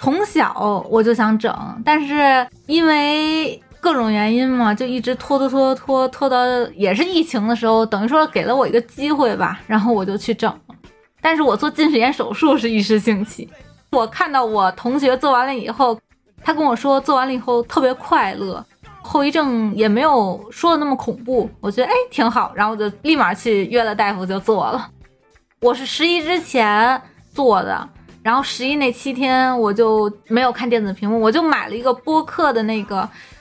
从小我就想整，但是因为各种原因嘛，就一直拖拖拖拖拖到也是疫情的时候，等于说给了我一个机会吧，然后我就去整了。但是我做近视眼手术是一时兴起，我看到我同学做完了以后，他跟我说做完了以后特别快乐。后遗症也没有说的那么恐怖，我觉得哎挺好，然后我就立马去约了大夫就做了。我是十一之前做的，然后十一那七天我就没有看电子屏幕，我就买了一个播客的那个，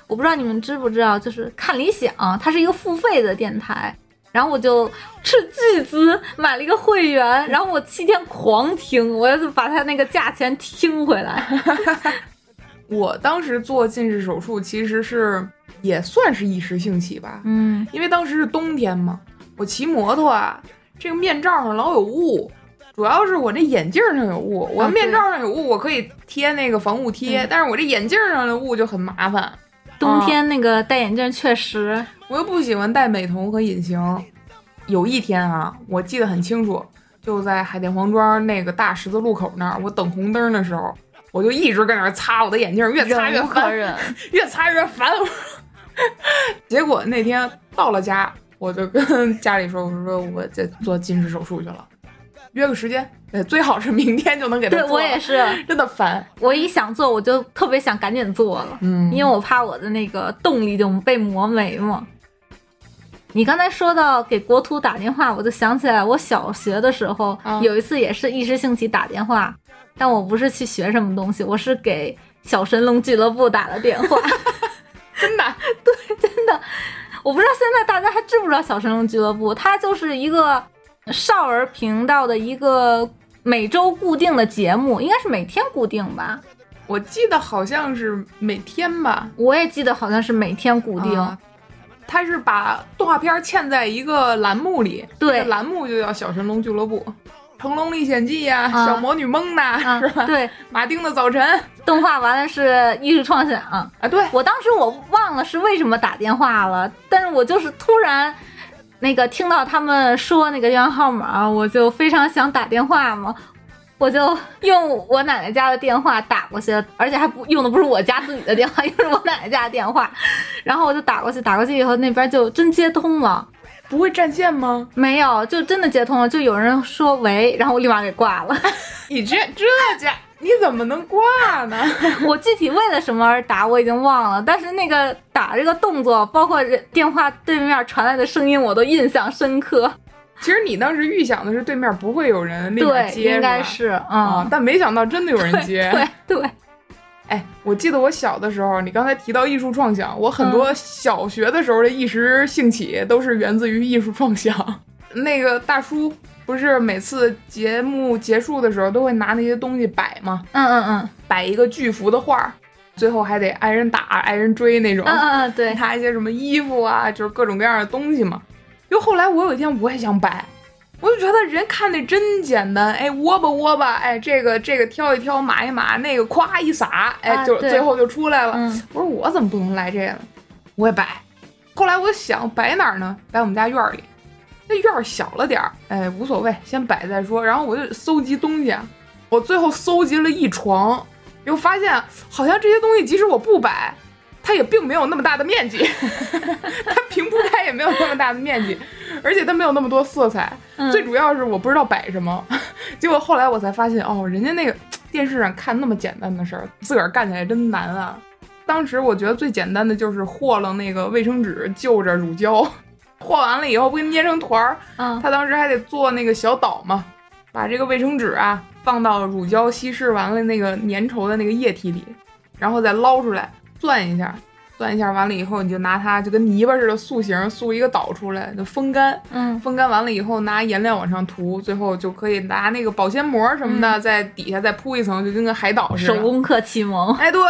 我不知道你们知不知道，就是看理想，它是一个付费的电台，然后我就斥巨资买了一个会员，然后我七天狂听，我要把它那个价钱听回来。我当时做近视手术其实是也算是一时兴起吧，嗯，因为当时是冬天嘛，我骑摩托啊，这个面罩上老有雾，主要是我这眼镜上有雾，我面罩上有雾，我可以贴那个防雾贴，但是我这眼镜上的雾就很麻烦。冬天那个戴眼镜确实，我又不喜欢戴美瞳和隐形。有一天啊，我记得很清楚，就在海淀黄庄那个大十字路口那儿，我等红灯的时候。我就一直搁那儿擦我的眼镜，越擦越烦人，越擦越烦。结果那天到了家，我就跟家里说：“我说我在做近视手术去了，约个时间，最好是明天就能给他做。”对我也是，真的烦。我一想做，我就特别想赶紧做了，嗯，因为我怕我的那个动力就被磨没嘛。你刚才说到给国图打电话，我就想起来我小学的时候有一次也是一时兴起打电话。但我不是去学什么东西，我是给小神龙俱乐部打了电话，真的，对，真的，我不知道现在大家还知不知道小神龙俱乐部，它就是一个少儿频道的一个每周固定的节目，应该是每天固定吧？我记得好像是每天吧，我也记得好像是每天固定，他是把动画片嵌在一个栏目里，对，栏目就叫小神龙俱乐部。《成龙历险记》呀，小魔女梦呐，是吧？对，马丁的早晨动画完了是艺术创想啊。对我当时我忘了是为什么打电话了，但是我就是突然那个听到他们说那个电话号码，我就非常想打电话嘛，我就用我奶奶家的电话打过去，而且还不用的不是我家自己的电话，用是我奶奶家的电话，然后我就打过去，打过去以后那边就真接通了。不会占线吗？没有，就真的接通了。就有人说喂，然后我立马给挂了。你这这家你怎么能挂呢？我具体为了什么而打我已经忘了，但是那个打这个动作，包括电话对面传来的声音，我都印象深刻。其实你当时预想的是对面不会有人立马接，应该是嗯，但没想到真的有人接。对对。哎，我记得我小的时候，你刚才提到艺术创想，我很多小学的时候的一时兴起都是源自于艺术创想。那个大叔不是每次节目结束的时候都会拿那些东西摆吗？嗯嗯嗯，摆一个巨幅的画，最后还得挨人打、挨人追那种。嗯嗯嗯，对，拿一些什么衣服啊，就是各种各样的东西嘛。就后来我有一天我也想摆。我就觉得人看那真简单，哎，窝吧窝吧，哎，这个这个挑一挑，码一码，那个咵一撒，哎，就最后就出来了。我说我怎么不能来这个？我也摆。后来我想摆哪儿呢？摆我们家院里，那院儿小了点儿，哎，无所谓，先摆再说。然后我就搜集东西，我最后搜集了一床，又发现好像这些东西即使我不摆。它也并没有那么大的面积，它平铺开也没有那么大的面积，而且它没有那么多色彩。最主要是我不知道摆什么，结果后来我才发现，哦，人家那个电视上看那么简单的事儿，自个儿干起来真难啊。当时我觉得最简单的就是和了那个卫生纸，就着乳胶，和完了以后不给捏成团儿。嗯，他当时还得做那个小岛嘛，把这个卫生纸啊放到乳胶稀释完了那个粘稠的那个液体里，然后再捞出来。攥一下，攥一下完了以后，你就拿它就跟泥巴似的塑形，塑一个岛出来，就风干。嗯，风干完了以后，拿颜料往上涂，最后就可以拿那个保鲜膜什么的，在底下再铺一层，就跟个海岛似的。手工课启蒙。哎，对，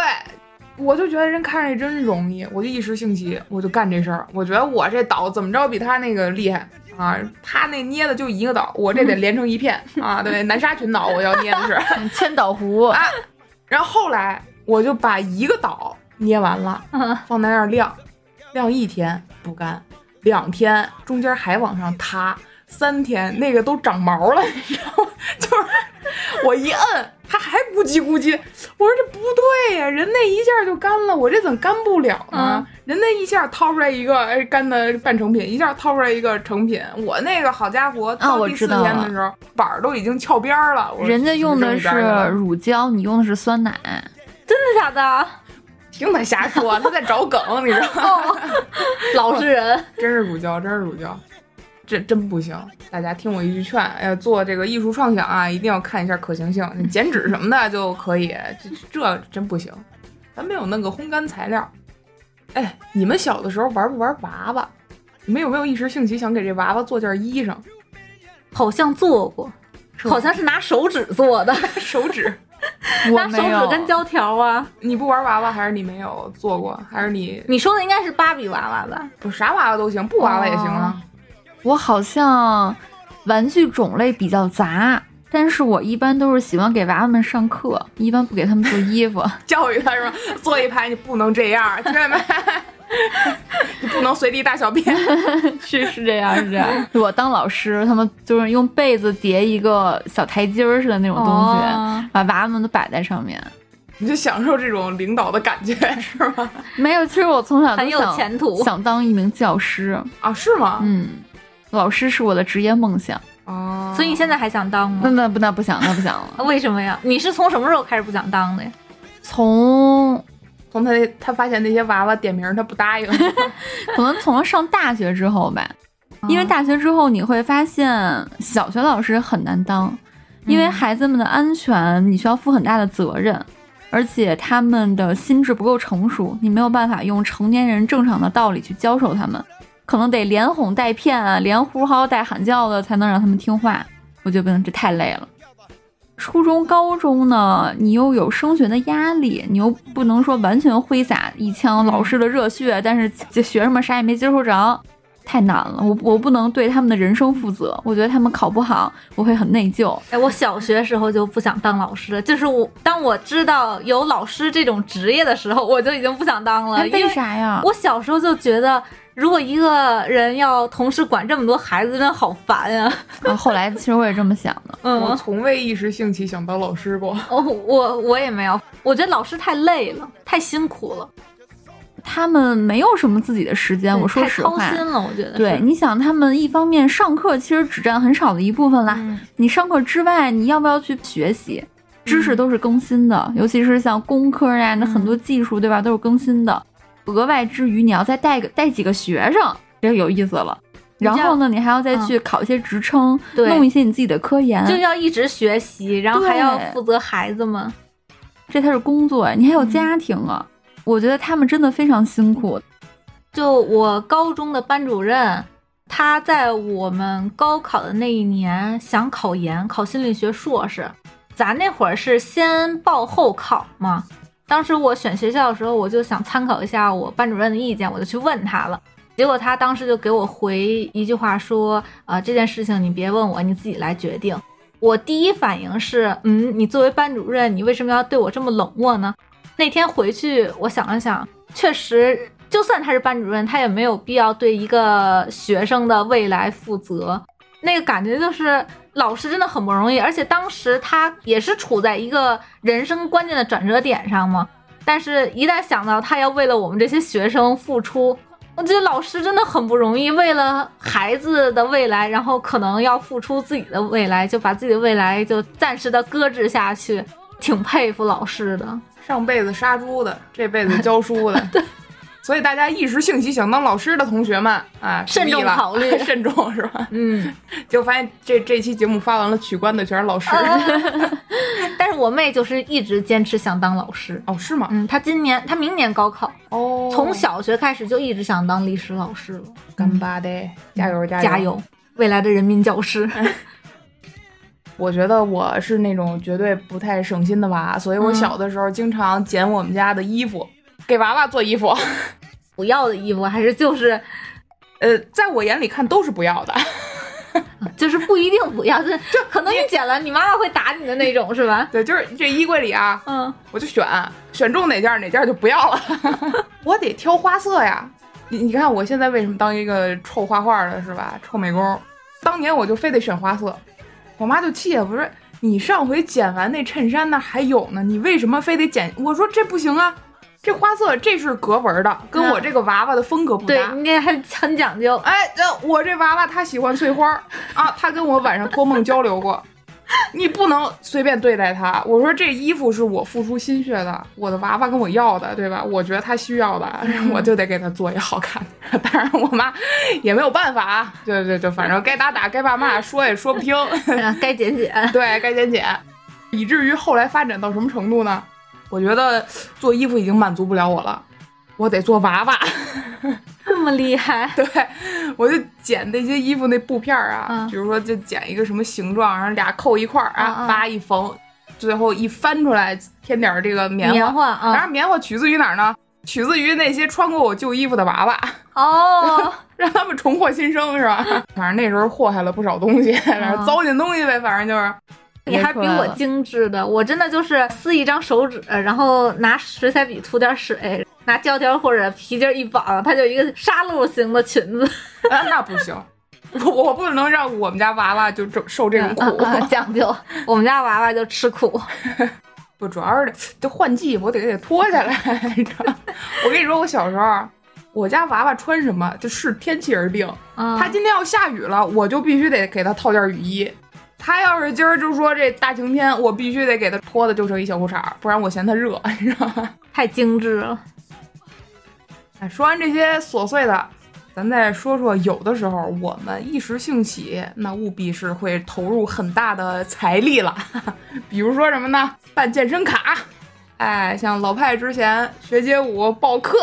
我就觉得人看着真容易，我就一时兴起，我就干这事儿。我觉得我这岛怎么着比他那个厉害啊？他那捏的就一个岛，我这得连成一片 啊！对，南沙群岛我要捏的是 千岛湖啊。然后后来我就把一个岛捏完了，嗯放在那儿晾，晾一天不干，两天中间还往上塌，三天那个都长毛了，你知道吗？就是我一摁，它还咕叽咕叽，我说这不对呀，人那一下就干了，我这怎么干不了呢？人那一下掏出来一个哎干的半成品，一下掏出来一个成品，我那个好家伙，到第四天的时候、板儿都已经翘边儿了。人家用的是乳胶，你用的是酸奶，真的假的？听他瞎说，他在找梗，你知道吗？哦、老实人，真是乳胶，真是乳胶，这真不行。大家听我一句劝，要做这个艺术创想啊，一定要看一下可行性。剪纸什么的就可以，这这真不行。咱没有那个烘干材料。哎，你们小的时候玩不玩娃娃？你们有没有一时兴起想给这娃娃做件衣裳？好像做过，好像是拿手指做的，手指。拿手指跟胶条啊！你不玩娃娃，还是你没有做过？还是你？你说的应该是芭比娃娃吧？不，啥娃娃都行，布娃娃也行啊。哦、我好像玩具种类比较杂，但是我一般都是喜欢给娃娃们上课，一般不给他们做衣服，教育他是吧？坐一排你不能这样，听见没？你不能随地大小便，是是这样，是这样。我当老师，他们就是用被子叠一个小台阶儿似的那种东西，哦、把娃娃们都摆在上面。你就享受这种领导的感觉是吗？没有，其实我从小很有前途，想当一名教师啊？是吗？嗯，老师是我的职业梦想。哦，所以你现在还想当吗？那那不那不想，那不想了。为什么呀？你是从什么时候开始不想当的呀？从。从他他发现那些娃娃点名他不答应，可能从上大学之后吧，因为大学之后你会发现小学老师很难当，因为孩子们的安全你需要负很大的责任，而且他们的心智不够成熟，你没有办法用成年人正常的道理去教授他们，可能得连哄带骗啊，连呼号带喊叫的才能让他们听话。我觉得不能，这太累了。初中、高中呢，你又有升学的压力，你又不能说完全挥洒一腔老师的热血，但是这学生们啥也没接受着，太难了。我我不能对他们的人生负责，我觉得他们考不好，我会很内疚。哎，我小学时候就不想当老师了，就是我当我知道有老师这种职业的时候，我就已经不想当了。哎、为啥呀？我小时候就觉得。如果一个人要同时管这么多孩子，真的好烦呀！啊，后来其实我也这么想的，嗯，我从未一时兴起想当老师过。哦，我我也没有，我觉得老师太累了，太辛苦了。他们没有什么自己的时间，我说实话，太操心了。我觉得，对，你想，他们一方面上课其实只占很少的一部分啦。嗯、你上课之外，你要不要去学习？知识都是更新的，嗯、尤其是像工科呀，那很多技术，对吧，都是更新的。额外之余，你要再带个带几个学生，这有意思了。然后呢，你还要再去考一些职称，嗯、弄一些你自己的科研，就要一直学习，然后还要负责孩子们，这才是工作呀！你还有家庭啊，嗯、我觉得他们真的非常辛苦。就我高中的班主任，他在我们高考的那一年想考研，考心理学硕士。咱那会儿是先报后考嘛。当时我选学校的时候，我就想参考一下我班主任的意见，我就去问他了。结果他当时就给我回一句话说：“呃，这件事情你别问我，你自己来决定。”我第一反应是，嗯，你作为班主任，你为什么要对我这么冷漠呢？那天回去我想了想，确实，就算他是班主任，他也没有必要对一个学生的未来负责。那个感觉就是老师真的很不容易，而且当时他也是处在一个人生关键的转折点上嘛。但是，一旦想到他要为了我们这些学生付出，我觉得老师真的很不容易，为了孩子的未来，然后可能要付出自己的未来，就把自己的未来就暂时的搁置下去，挺佩服老师的。上辈子杀猪的，这辈子教书的，所以大家一时兴起想当老师的同学们，啊，慎重考虑 慎重是吧？嗯，就发现这这期节目发完了，取关的全是老师。但是我妹就是一直坚持想当老师。哦，是吗？嗯，她今年她明年高考，哦，从小学开始就一直想当历史老师了。干巴的，加油加油加！油，未来的人民教师。我觉得我是那种绝对不太省心的娃，所以我嗯小的时候经常捡我们家的衣服，给娃娃做衣服。不要的衣服还是就是呃，在我眼里看都是不要的。就是不一定不要，就是可能你捡了，你妈妈会打你的那种，是吧？对，就是这衣柜里啊，嗯，我就选选中哪件哪件就不要了，我得挑花色呀。你你看我现在为什么当一个臭画画的是吧？臭美工，当年我就非得选花色，我妈就气我说你上回剪完那衬衫那还有呢，你为什么非得剪？我说这不行啊，这花色这是格纹的，跟我这个娃娃的风格不对搭。你这还很讲究。哎，这我这娃娃他喜欢翠花儿啊，他跟我晚上托梦交流过，你不能随便对待他。我说这衣服是我付出心血的，我的娃娃跟我要的，对吧？我觉得他需要的，我就得给他做一好看的。当然，我妈也没有办法啊，对对对，反正该打打，该骂骂，说也说不听，嗯 该减减。对该减减，以至于后来发展到什么程度呢？我觉得做衣服已经满足不了我了，我得做娃娃。这么厉害，对，我就剪那些衣服那布片儿啊，嗯比如说就剪一个什么形状，然后俩扣一块儿啊，嗯嗯叭、一缝，最后一翻出来添点儿这个棉花。棉花啊当然，棉花取自于哪儿呢？取自于那些穿过我旧衣服的娃娃，哦，让他们重获新生，是吧？反正那时候祸害了不少东西，糟践东西呗，反正就是。你还比我精致的，我真的就是撕一张手纸，然后拿水彩笔涂点水，拿胶条或者皮筋一绑，它就一个沙漏型的裙子，啊，那不行，我我不能让我们家娃娃就这受这种苦。嗯嗯讲究。我们家娃娃就吃苦，不，主要是这换季，我得给它脱下来，你知道？我跟你说，我小时候，我家娃娃穿什么就是天气而定。嗯他今天要下雨了，我就必须得给他套件雨衣。他要是今儿就说这大晴天，我必须得给他脱的就剩一小裤衩，不然我嫌他热，你知道吗？太精致了。哎，说完这些琐碎的，咱再说说有的时候我们一时兴起，那务必是会投入很大的财力了。比如说什么呢？办健身卡。哎，像老派之前学街舞报课，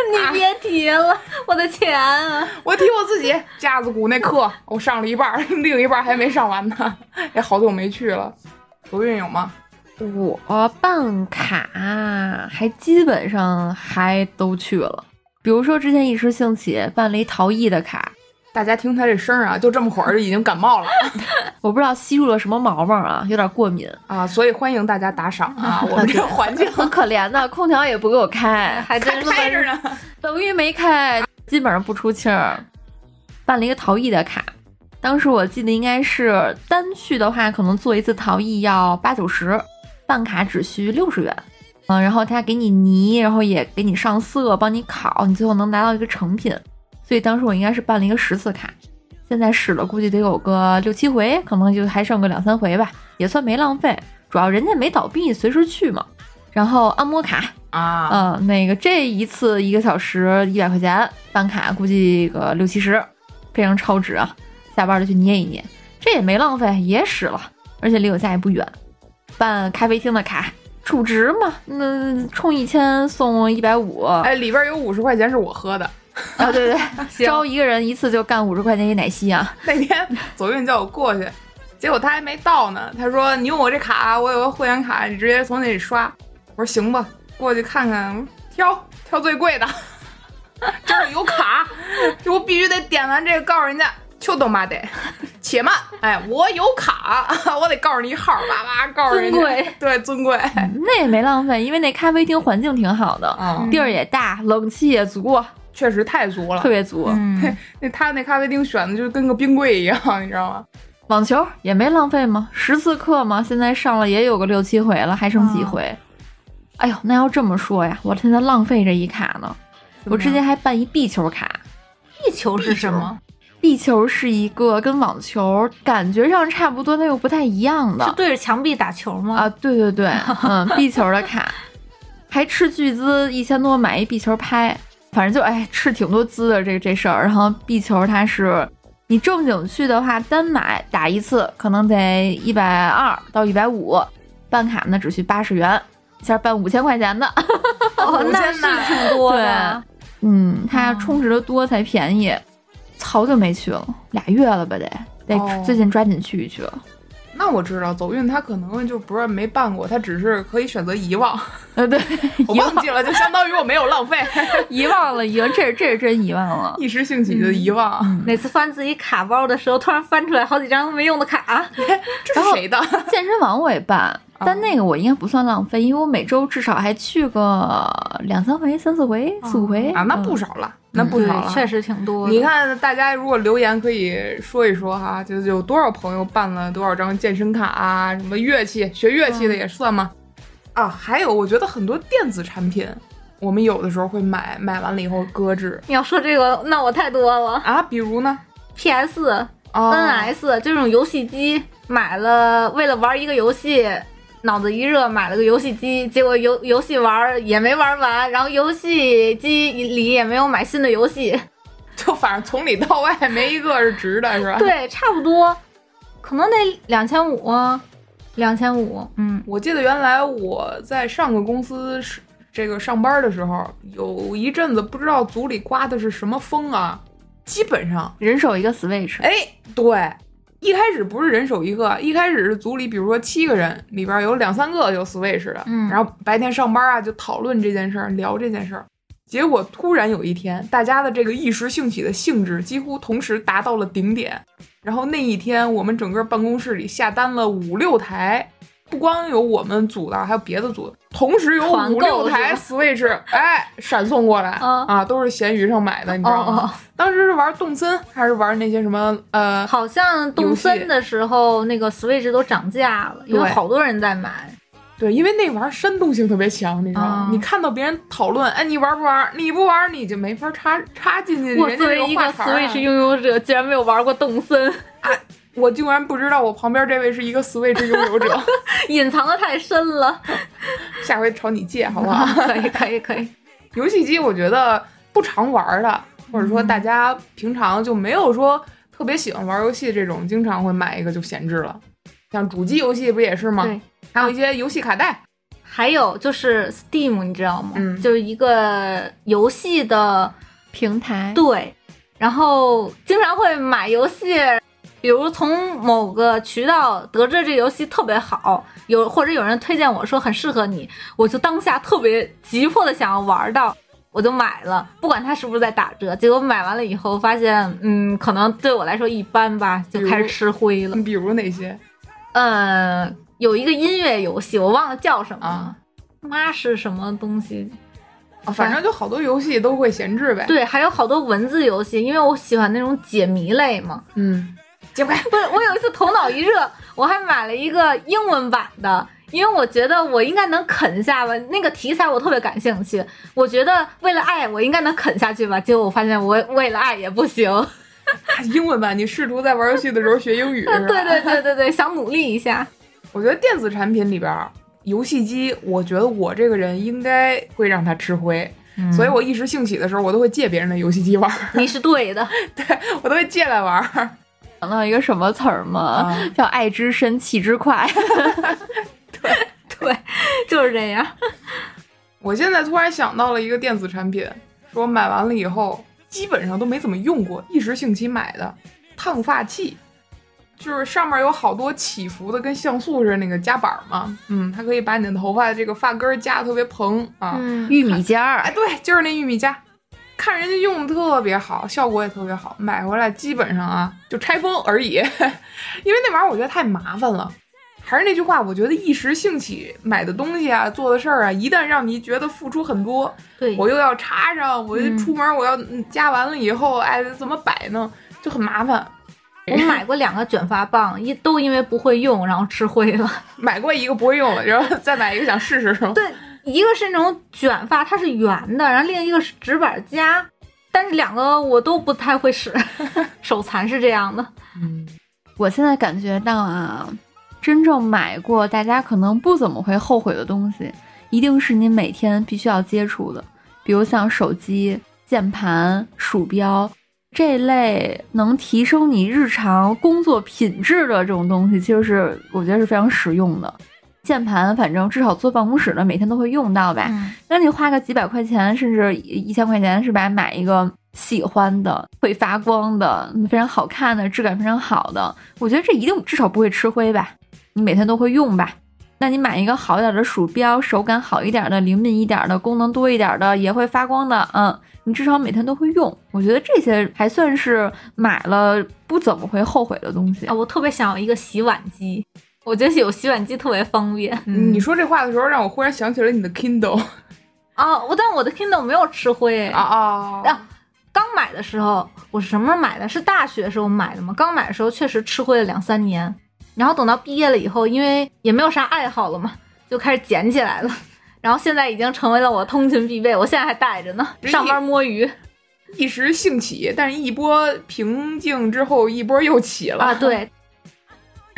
你别提了，我的钱啊！我提我自己架子鼓那课，我上了一半儿，另一半儿还没上完呢，也好久没去了。左运有吗？我办卡还基本上还都去了，比如说之前一时兴起办了一陶艺的卡，大家听他这声儿啊，就这么会儿就已经感冒了 我不知道吸入了什么毛毛啊，有点过敏，啊，所以欢迎大家打赏啊！我们这个环境很可怜的，空调也不给我开，还真是开着呢。等于没开，基本上不出气儿。办了一个陶艺的卡，当时我记得应该是单去的话，可能做一次陶艺要八九十，办卡只需六十元。嗯，然后他给你泥，然后也给你上色，帮你烤，你最后能拿到一个成品。所以当时我应该是办了一个十次卡，现在使了估计得有个六七回，可能就还剩个两三回吧，也算没浪费。主要人家没倒闭，随时去嘛。然后按摩卡，啊，嗯，那个这一次一个小时一百块钱，办卡估计个六七十，非常超值啊！下班了去捏一捏，这也没浪费，也使了，而且离我家也不远。办咖啡厅的卡，储值嘛，那充一千送一百五，哎，里边有五十块钱是我喝的。啊，对对，招一个人一次就干五十块钱一奶昔啊！那天左运叫我过去，结果他还没到呢。他说：“你用我这卡，我有个会员卡，你直接从那里刷。”我说：“行吧，过去看看，挑挑最贵的。这儿有卡，这我必须得点完这个，告诉人家。”秋都妈得，且慢！哎，我有卡，我得告诉你号，哇哇告诉人家。尊贵对，尊贵。那也没浪费，因为那咖啡厅环境挺好的，嗯地儿也大，冷气也足，确实太足了特。别足。嗯，那他那咖啡厅选的就跟个冰柜一样，你知道吗？网球也没浪费吗？十次课吗，现在上了也有个六七回了，还剩几回？哎呦，那要这么说呀，我现在浪费这一卡呢。我之前还办一壁球卡，壁球是什么？壁球是一个跟网球感觉上差不多，但又不太一样是的对着墙壁打球吗？啊。对对对，嗯，壁球的卡，还斥巨资一千多买一壁球拍，反正就哎吃挺多滋的这这事儿。然后壁球它是你正经去的话，单买打一次可能得一百二到一百五，办卡呢只需八十元，一下办五千块钱的。哦，那是挺多的。嗯，它要充值的多才便宜。好久没去了，俩月了吧得得，最近抓紧去一去了。那我知道走运，他可能就不是没办过，他只是可以选择遗忘。呃，对，我忘记了，就相当于我没有浪费，遗忘了，遗忘，这这是真遗忘了，一时兴起就遗忘。每次翻自己卡包的时候，突然翻出来好几张没用的卡，这是谁的？健身房我也办。但那个我应该不算浪费，因为我每周至少还去个两三回、三四回、四五回啊，那不少了，那不少了，确实挺多。你看，大家如果留言可以说一说哈，就有多少朋友办了多少张健身卡啊？什么乐器，学乐器的也算吗？啊，还有，我觉得很多电子产品，我们有的时候会买，买完了以后搁置。你要说这个，那我太多了啊，比如呢？PS、NS 这种游戏机，买了为了玩一个游戏。脑子一热买了个游戏机，结果游游戏玩也没玩完，然后游戏机里也没有买新的游戏，就反正从里到外没一个是值的，是吧？对，差不多，可能得两千五，两千五。嗯，我记得原来我在上个公司是这个上班的时候，有一阵子不知道组里刮的是什么风啊，基本上人手一个 Switch。哎，对。一开始不是人手一个，一开始是组里，比如说七个人，里边有两三个有 Switch 的，嗯，然后白天上班啊就讨论这件事儿，聊这件事儿，结果突然有一天，大家的这个一时兴起的兴致几乎同时达到了顶点，然后那一天我们整个办公室里下单了五六台。不光有我们组的，还有别的组，同时有五六台 Switch，哎，闪送过来啊，都是闲鱼上买的，你知道吗？当时是玩动森还是玩那些什么？呃，好像动森的时候，那个 Switch 都涨价了，有好多人在买。对，因为那玩意儿煽动性特别强，你知道吗？你看到别人讨论，哎，你玩不玩？你不玩，你就没法插插进去。我作为一个 Switch 拥有者，竟然没有玩过动森。我竟然不知道我旁边这位是一个 Switch 拥有者，隐藏的太深了。下回朝你借好不好？可以可以可以。游戏机我觉得不常玩的，或者说大家平常就没有说特别喜欢玩游戏这种，经常会买一个就闲置了。像主机游戏不也是吗？对，还有一些游戏卡带，还有就是 Steam，你知道吗？嗯，就是一个游戏的平台。对，然后经常会买游戏。比如从某个渠道得知这游戏特别好，有或者有人推荐我说很适合你，我就当下特别急迫的想要玩到，我就买了，不管它是不是在打折。结果买完了以后发现，嗯，可能对我来说一般吧，就开始吃灰了。比如哪些？嗯，有一个音乐游戏，我忘了叫什么，妈是什么东西？反正就好多游戏都会闲置呗。对，还有好多文字游戏，因为我喜欢那种解谜类嘛。嗯。不是，我有一次头脑一热，我还买了一个英文版的，因为我觉得我应该能啃下吧。那个题材我特别感兴趣，我觉得为了爱我应该能啃下去吧。结果我发现我为了爱也不行。英文版，你试图在玩游戏的时候学英语？对对对对 对，想努力一下。我觉得电子产品里边，游戏机，我觉得我这个人应该会让它吃灰，所以我一时兴起的时候，我都会借别人的游戏机玩。你是对的，对我都会借来玩。想到一个什么词儿吗？叫“爱之深，弃之快”。对对，就是这样。我现在突然想到了一个电子产品，说买完了以后基本上都没怎么用过，一时兴起买的烫发器，就是上面有好多起伏的，跟像素似的那个夹板嘛。嗯，它可以把你的头发这个发根夹的特别蓬啊。玉米夹，哎，对，就是那玉米夹。看人家用的特别好，效果也特别好，买回来基本上啊就拆封而已，因为那玩意儿我觉得太麻烦了。还是那句话，我觉得一时兴起买的东西啊，做的事儿啊，一旦让你觉得付出很多，对我又要插上，我出门我要加完了以后，哎，怎么摆呢？就很麻烦。我买过两个卷发棒，一都因为不会用，然后吃灰了。买过一个不会用了，然后再买一个想试试是吗？对。一个是那种卷发，它是圆的，然后另一个是直板夹，但是两个我都不太会使，手残是这样的。嗯，我现在感觉到啊，真正买过大家可能不怎么会后悔的东西，一定是你每天必须要接触的，比如像手机、键盘、鼠标这类能提升你日常工作品质的这种东西，其实是我觉得是非常实用的。键盘，反正至少坐办公室的每天都会用到吧。嗯那你花个几百块钱，甚至一千块钱，是吧？买一个喜欢的、会发光的、非常好看的、质感非常好的，我觉得这一定至少不会吃灰吧？你每天都会用吧？那你买一个好一点的鼠标，手感好一点的、灵敏一点的、功能多一点的、也会发光的，嗯，你至少每天都会用。我觉得这些还算是买了不怎么会后悔的东西啊，。我特别想要一个洗碗机，我觉得有洗碗机特别方便嗯你说这话的时候，让我忽然想起了你的 Kindle 啊。我但我的 Kindle 没有吃灰啊啊啊刚买的时候，我是什么时候买的？是大学时候买的吗？刚买的时候确实吃灰了两三年，然后等到毕业了以后，因为也没有啥爱好了嘛，就开始捡起来了。然后现在已经成为了我通勤必备，我现在还带着呢，上班摸鱼一时兴起，但是一波平静之后，一波又起了啊。对，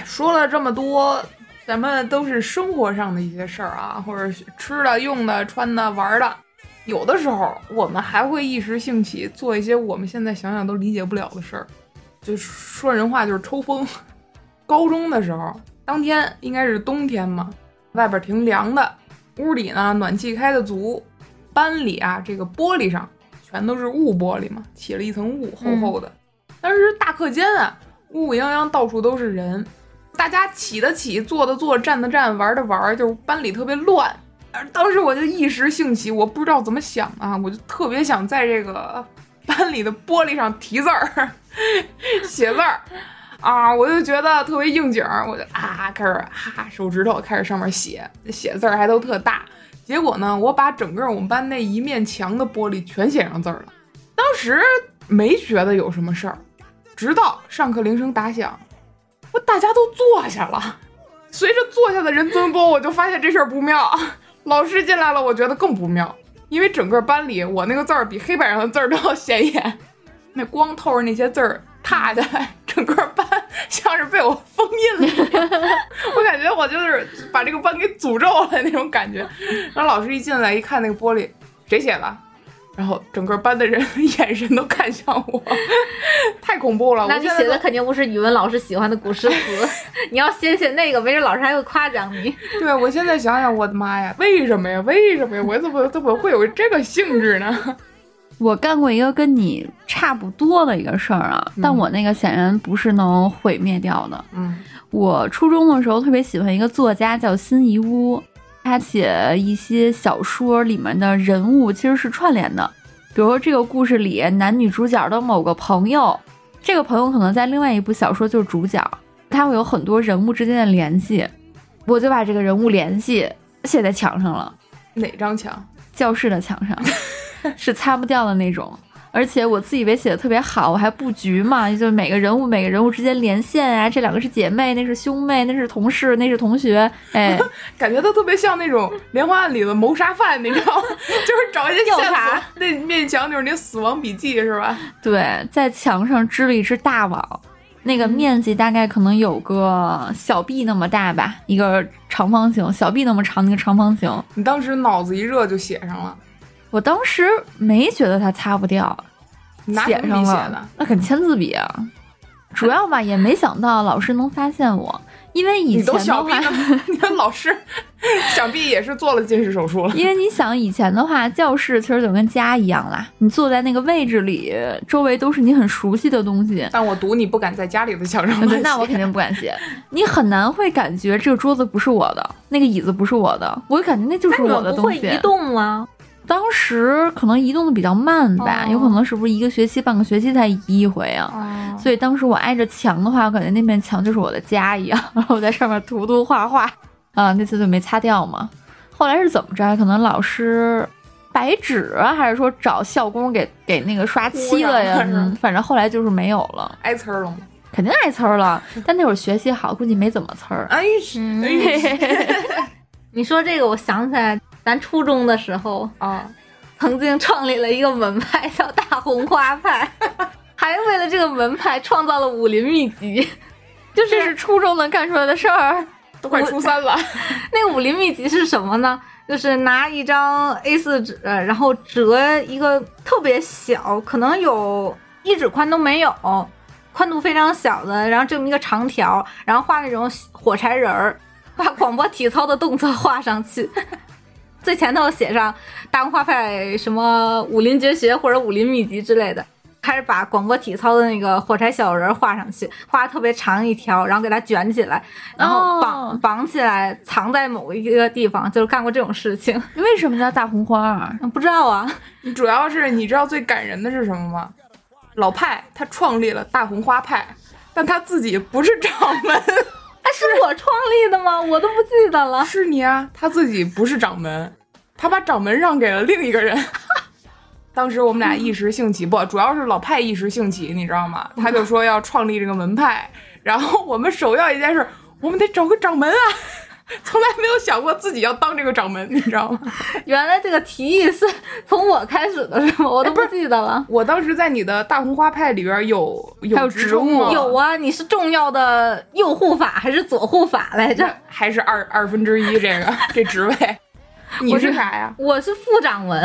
说了这么多，咱们都是生活上的一些事儿啊，或者吃的、用的、穿的、玩的。有的时候，我们还会一时兴起做一些我们现在想想都理解不了的事儿。就说人话，就是抽风。高中的时候，当天应该是冬天嘛，外边挺凉的，屋里呢暖气开的足，班里啊这个玻璃上全都是雾玻璃嘛，起了一层雾，厚厚的。但是大课间啊，乌泱泱，到处都是人，大家起的起，坐的坐，站的站，玩的玩，就是班里特别乱。当时我就一时兴起，我不知道怎么想啊，我就特别想在这个 班里的玻璃上题字儿、写字儿啊，我就觉得特别应景儿，我就啊开始哈手指头开始上面写，写字儿还都特大。结果呢，我把整个我们班那一面墙的玻璃全写上字儿了。当时没觉得有什么事儿，直到上课铃声打响，我大家都坐下了。随着坐下的人增多，我就发现这事儿不妙。老师进来了，我觉得更不妙，因为整个班里我那个字儿比黑板上的字儿都要显眼，那光透着那些字儿踏下来，整个班 像是被我封印了一样。我感觉我就是把这个班给诅咒了那种感觉。然后老师一进来一看那个玻璃，谁写的？然后整个班的人 眼神都看向我，太恐怖了。那你写的肯定不是语文老师喜欢的古诗词，你要先写那个，没准老师还会夸奖你。对我现在想想，我的妈呀，为什么呀？为什么呀？我怎么怎么会有这个性质呢？我干过一个跟你差不多的一个事儿啊，但我那个显然不是能毁灭掉的。嗯我初中的时候特别喜欢一个作家叫辛夷坞，他写一些小说里面的人物其实是串联的，比如说这个故事里男女主角的某个朋友，这个朋友可能在另外一部小说就是主角，他会有很多人物之间的联系，我就把这个人物联系写在墙上了。哪张墙？教室的墙上，是擦不掉的那种。而且我自以为写的特别好，我还布局嘛，就每个人物每个人物之间连线啊，这两个是姐妹，那是兄妹，那是同事，那是同学，哎，感觉他特别像那种莲花案里的谋杀犯，你知道吗？就是找一些线索调查。那面墙就是那死亡笔记是吧？对，在墙上织了一只大网，那个面积大概可能有个小臂那么大吧，一个长方形，小臂那么长的一个长方形。你当时脑子一热就写上了，我当时没觉得它擦不掉，写上了？，那肯签字笔啊。主要吧，也没想到老师能发现我，因为以前的话，小臂了，你看老师想必也是做了近视手术了。因为你想以前的话，教室其实就跟家一样啦，你坐在那个位置里，周围都是你很熟悉的东西。但我赌你不敢在家里的墙上 写那我肯定不敢写。你很难会感觉这个桌子不是我的，那个椅子不是我的，我就感觉那就是我的东西。会移动吗？当时可能移动的比较慢吧，哦有可能是不是一个学期、半个学期才移一回啊？哦，所以当时我挨着墙的话，我感觉那面墙就是我的家一样，然后我在上面涂涂画画，啊，那次就没擦掉嘛。后来是怎么着？可能老师白纸啊，还是说找校工给给那个刷漆了呀？反正后来就是没有了，挨呲儿了吗？肯定挨呲儿了。但那会儿学习好，估计没怎么呲儿。哎嗯哎 你说这个，我想起来，咱初中的时候啊！曾经创立了一个门派，叫大红花派，还为了这个门派创造了武林秘籍。就这是初中能干出来的事儿。都快初三了。那个武林秘籍是什么呢？就是拿一张 A 四纸，然后折一个特别小，可能有一指宽都没有，宽度非常小的，然后这么一个长条，然后画那种火柴人儿，把广播体操的动作画上去，最前头写上大红花派什么武林绝学或者武林秘籍之类的。开始把广播体操的那个火柴小人画上去，画特别长一条，然后给它卷起来，然后绑、哦绑起来，藏在某一个地方，就是干过这种事情。为什么叫大红花啊？不知道啊，主要是你知道最感人的是什么吗？老派他创立了大红花派，但他自己不是掌门，哎，是我创立的吗？我都不记得了。是你啊，他自己不是掌门，他把掌门让给了另一个人。当时我们俩一时兴起，不，主要是老派一时兴起，你知道吗？他就说要创立这个门派，然后我们首要一件事，我们得找个掌门啊，从来没有想过自己要当这个掌门，你知道吗？原来这个提议是从我开始的，是吗？我都不记得了。我当时在你的大红花派里边有有还有职职务吗有啊，你是重要的右护法还是左护法来着？还是二二分之一这个这职位，你是啥呀？我是副掌门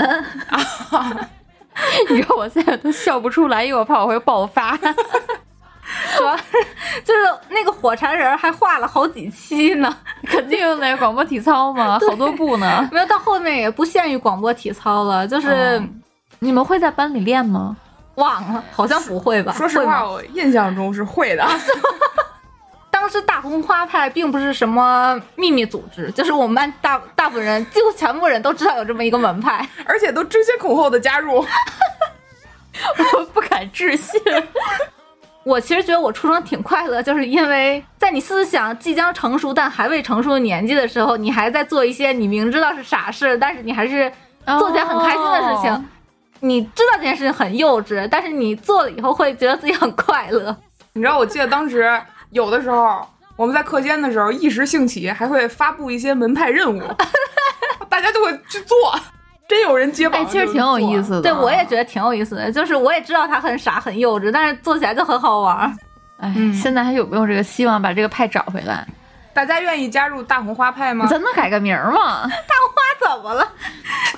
啊。你知道我现在都笑不出来，因为我怕我会爆发。主要是 就是那个火柴人还画了好几期呢，肯定的，广播体操嘛，好多部呢。没有到后面也不限于广播体操了，就是哦你们会在班里练吗？忘了，好像不会吧？说实话，我印象中是会的。当时大红花派并不是什么秘密组织，就是我们班大大部分人，几乎全部人都知道有这么一个门派。而且都争先恐后的加入。我不敢置信。我其实觉得我初中挺快乐，就是因为在你思想即将成熟但还未成熟的年纪的时候，你还在做一些你明知道是傻事，但是你还是做起来很开心的事情。哦你知道这件事情很幼稚，但是你做了以后会觉得自己很快乐。你知道，我记得当时有的时候我们在课间的时候一时兴起，还会发布一些门派任务，大家就会去做。真有人接榜，哎，其实挺有意。思的。对我也觉得挺有意思的，就是我也知道他很傻很幼稚，但是做起来就很好玩。哎，嗯现在还有没有这个希望把这个派找回来？大家愿意加入大红花派吗？咱能改个名儿吗？花怎么了？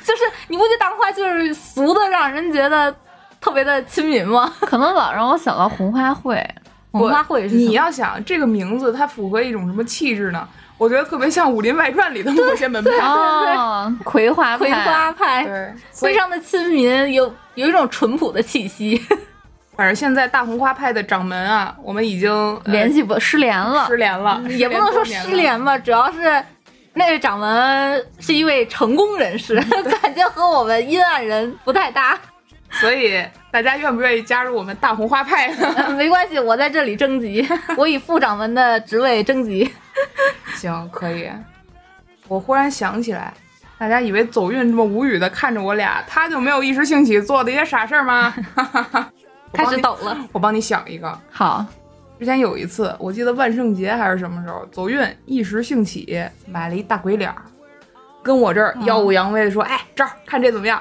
就是你不觉得大红花就是俗的，让人觉得特别的亲民吗？可能老让我想到红花会。红花会是什么你要想这个名字，它符合一种什么气质呢？我觉得特别像《武林外传》里的某些门派。哦，葵花派葵花派，非常的亲民，有有一种淳朴的气息。反正现在大红花派的掌门啊，我们已经呃联系不失联了失。联了，也不能说失联吧，主要是那位掌门是一位成功人士，感觉和我们阴暗人不太搭。所以大家愿不愿意加入我们大红花派 没关系，我在这里征集，我以副掌门的职位征集。行，可以。我忽然想起来，大家以为走运这么无语的看着我俩，他就没有一时兴起做的一些傻事儿吗？开始抖了，我帮你想一个。好，之前有一次，我记得万圣节还是什么时候，走运一时兴起买了一大鬼脸儿，跟我这儿耀武扬威的说：“哎，这儿看这怎么样？”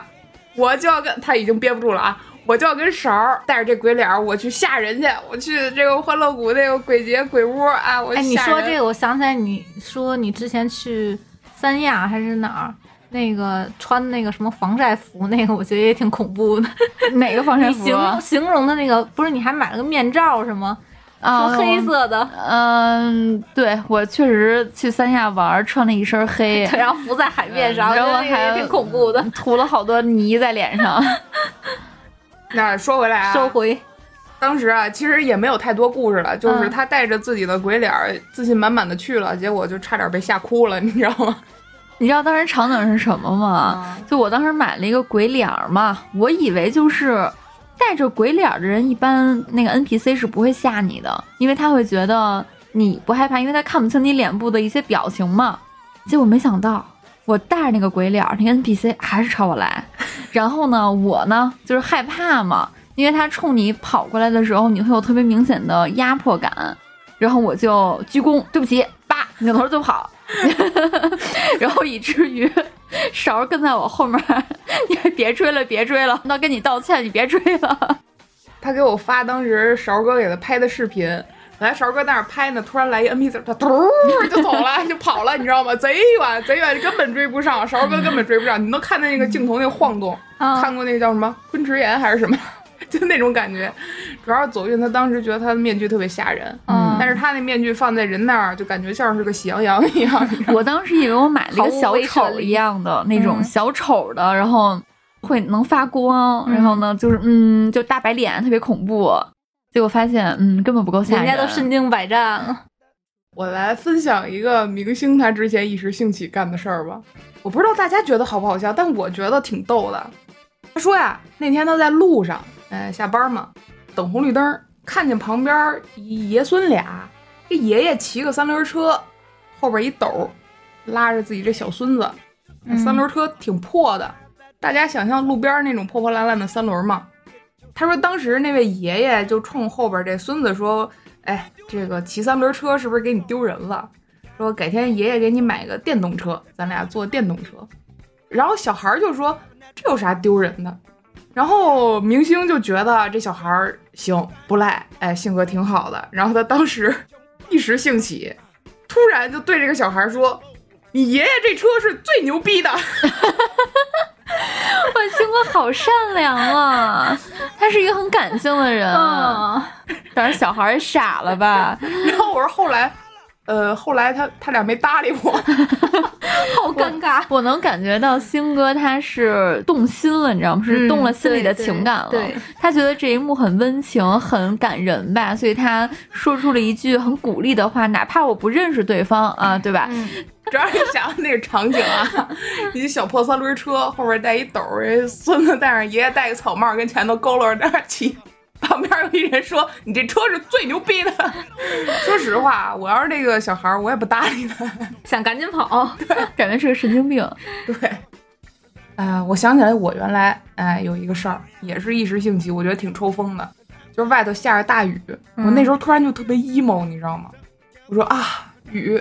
我就要跟他已经憋不住了啊！我就要跟勺儿带着这鬼脸儿，我去吓人去，我去这个欢乐谷那个鬼节鬼屋啊！我哎，你说这个，我想起来，你说你之前去三亚还是哪儿？那个穿那个什么防晒服，那个我觉得也挺恐怖的。哪个防晒你服？形容形容的那个，不是你还买了个面罩是吗？啊，是黑色的，嗯，对我确实去三亚玩，穿了一身黑，然后浮在海面上，然后我觉得那个还也挺恐怖的。涂了好多泥在脸上。那说回来啊，收回，当时啊，其实也没有太多故事了，就是嗯他带着自己的鬼脸儿，自信满满的去了，结果就差点被吓哭了，你知道吗？你知道当时场景是什么吗？就我当时买了一个鬼脸儿嘛，我以为就是带着鬼脸儿的人，一般那个 NPC 是不会吓你的，因为他会觉得你不害怕，因为他看不清你脸部的一些表情嘛。结果没想到，我带着那个鬼脸，那个 NPC 还是朝我来，然后呢，我呢就是害怕嘛，因为他冲你跑过来的时候，你会有特别明显的压迫感，然后我就鞠躬，对不起，叭，扭头就跑。然后以至于勺儿跟在我后面儿，你别追了，别追了，那跟你道歉，你别追了。他给我发当时勺哥给他拍的视频，本来勺哥在那儿拍呢，突然来一 NPC，他嘟就走了，就跑了，你知道吗？贼远贼远，根本追不上，勺哥根本追不上。你能看见那个镜头那个晃动，啊看过那个叫什么昆池岩还是什么，就那种感觉。主要是左运他当时觉得他的面具特别吓人，嗯但是他那面具放在人那儿，就感觉像是个喜羊羊一样。我当时以为我买了一个小丑一样的那种嗯小丑的，然后会能发光，然后呢就是嗯，就大白脸，特别恐怖。结果发现，嗯，根本不够吓人。人家都身经百战。我来分享一个明星他之前一时兴起干的事儿吧。我不知道大家觉得好不好笑，但我觉得挺逗的。他说呀，那天他在路上，哎，下班嘛，等红绿灯，看见旁边一爷孙俩，这爷爷骑个三轮车，后边一斗拉着自己这小孙子，嗯三轮车挺破的，大家想象路边那种破破烂烂的三轮嘛。他说当时那位爷爷就冲后边这孙子说：“哎，这个骑三轮车是不是给你丢人了？说改天爷爷给你买个电动车，咱俩坐电动车。”然后小孩就说：“这有啥丢人的？”然后明星就觉得这小孩行不赖，哎，性格挺好的。然后他当时一时兴起，突然就对这个小孩说：“你爷爷这车是最牛逼的。”好善良啊，他是一个很感性的人。嗯，当时小孩傻了吧？然后我说后来，呃，后来他他俩没搭理我，好尴尬。我能感觉到星哥他是动心了，你知道吗？是嗯动了心里的情感了。对他觉得这一幕很温情、很感人吧，所以他说出了一句很鼓励的话，哪怕我不认识对方啊，对吧？嗯，主要是想那个场景啊，一小破三轮车后面带一斗孙子戴上爷爷戴个草帽，跟前头佝偻着点儿骑。旁边有一人说：“你这车是最牛逼的。”说实话，我要是这个小孩儿，我也不搭理他。想赶紧跑。感觉是个神经病。对，哎、我想起来，我原来哎有一个事儿，也是一时兴起，我觉得挺抽风的，就是外头下着大雨，我那时候突然就特别 emo，你知道吗？我说啊，雨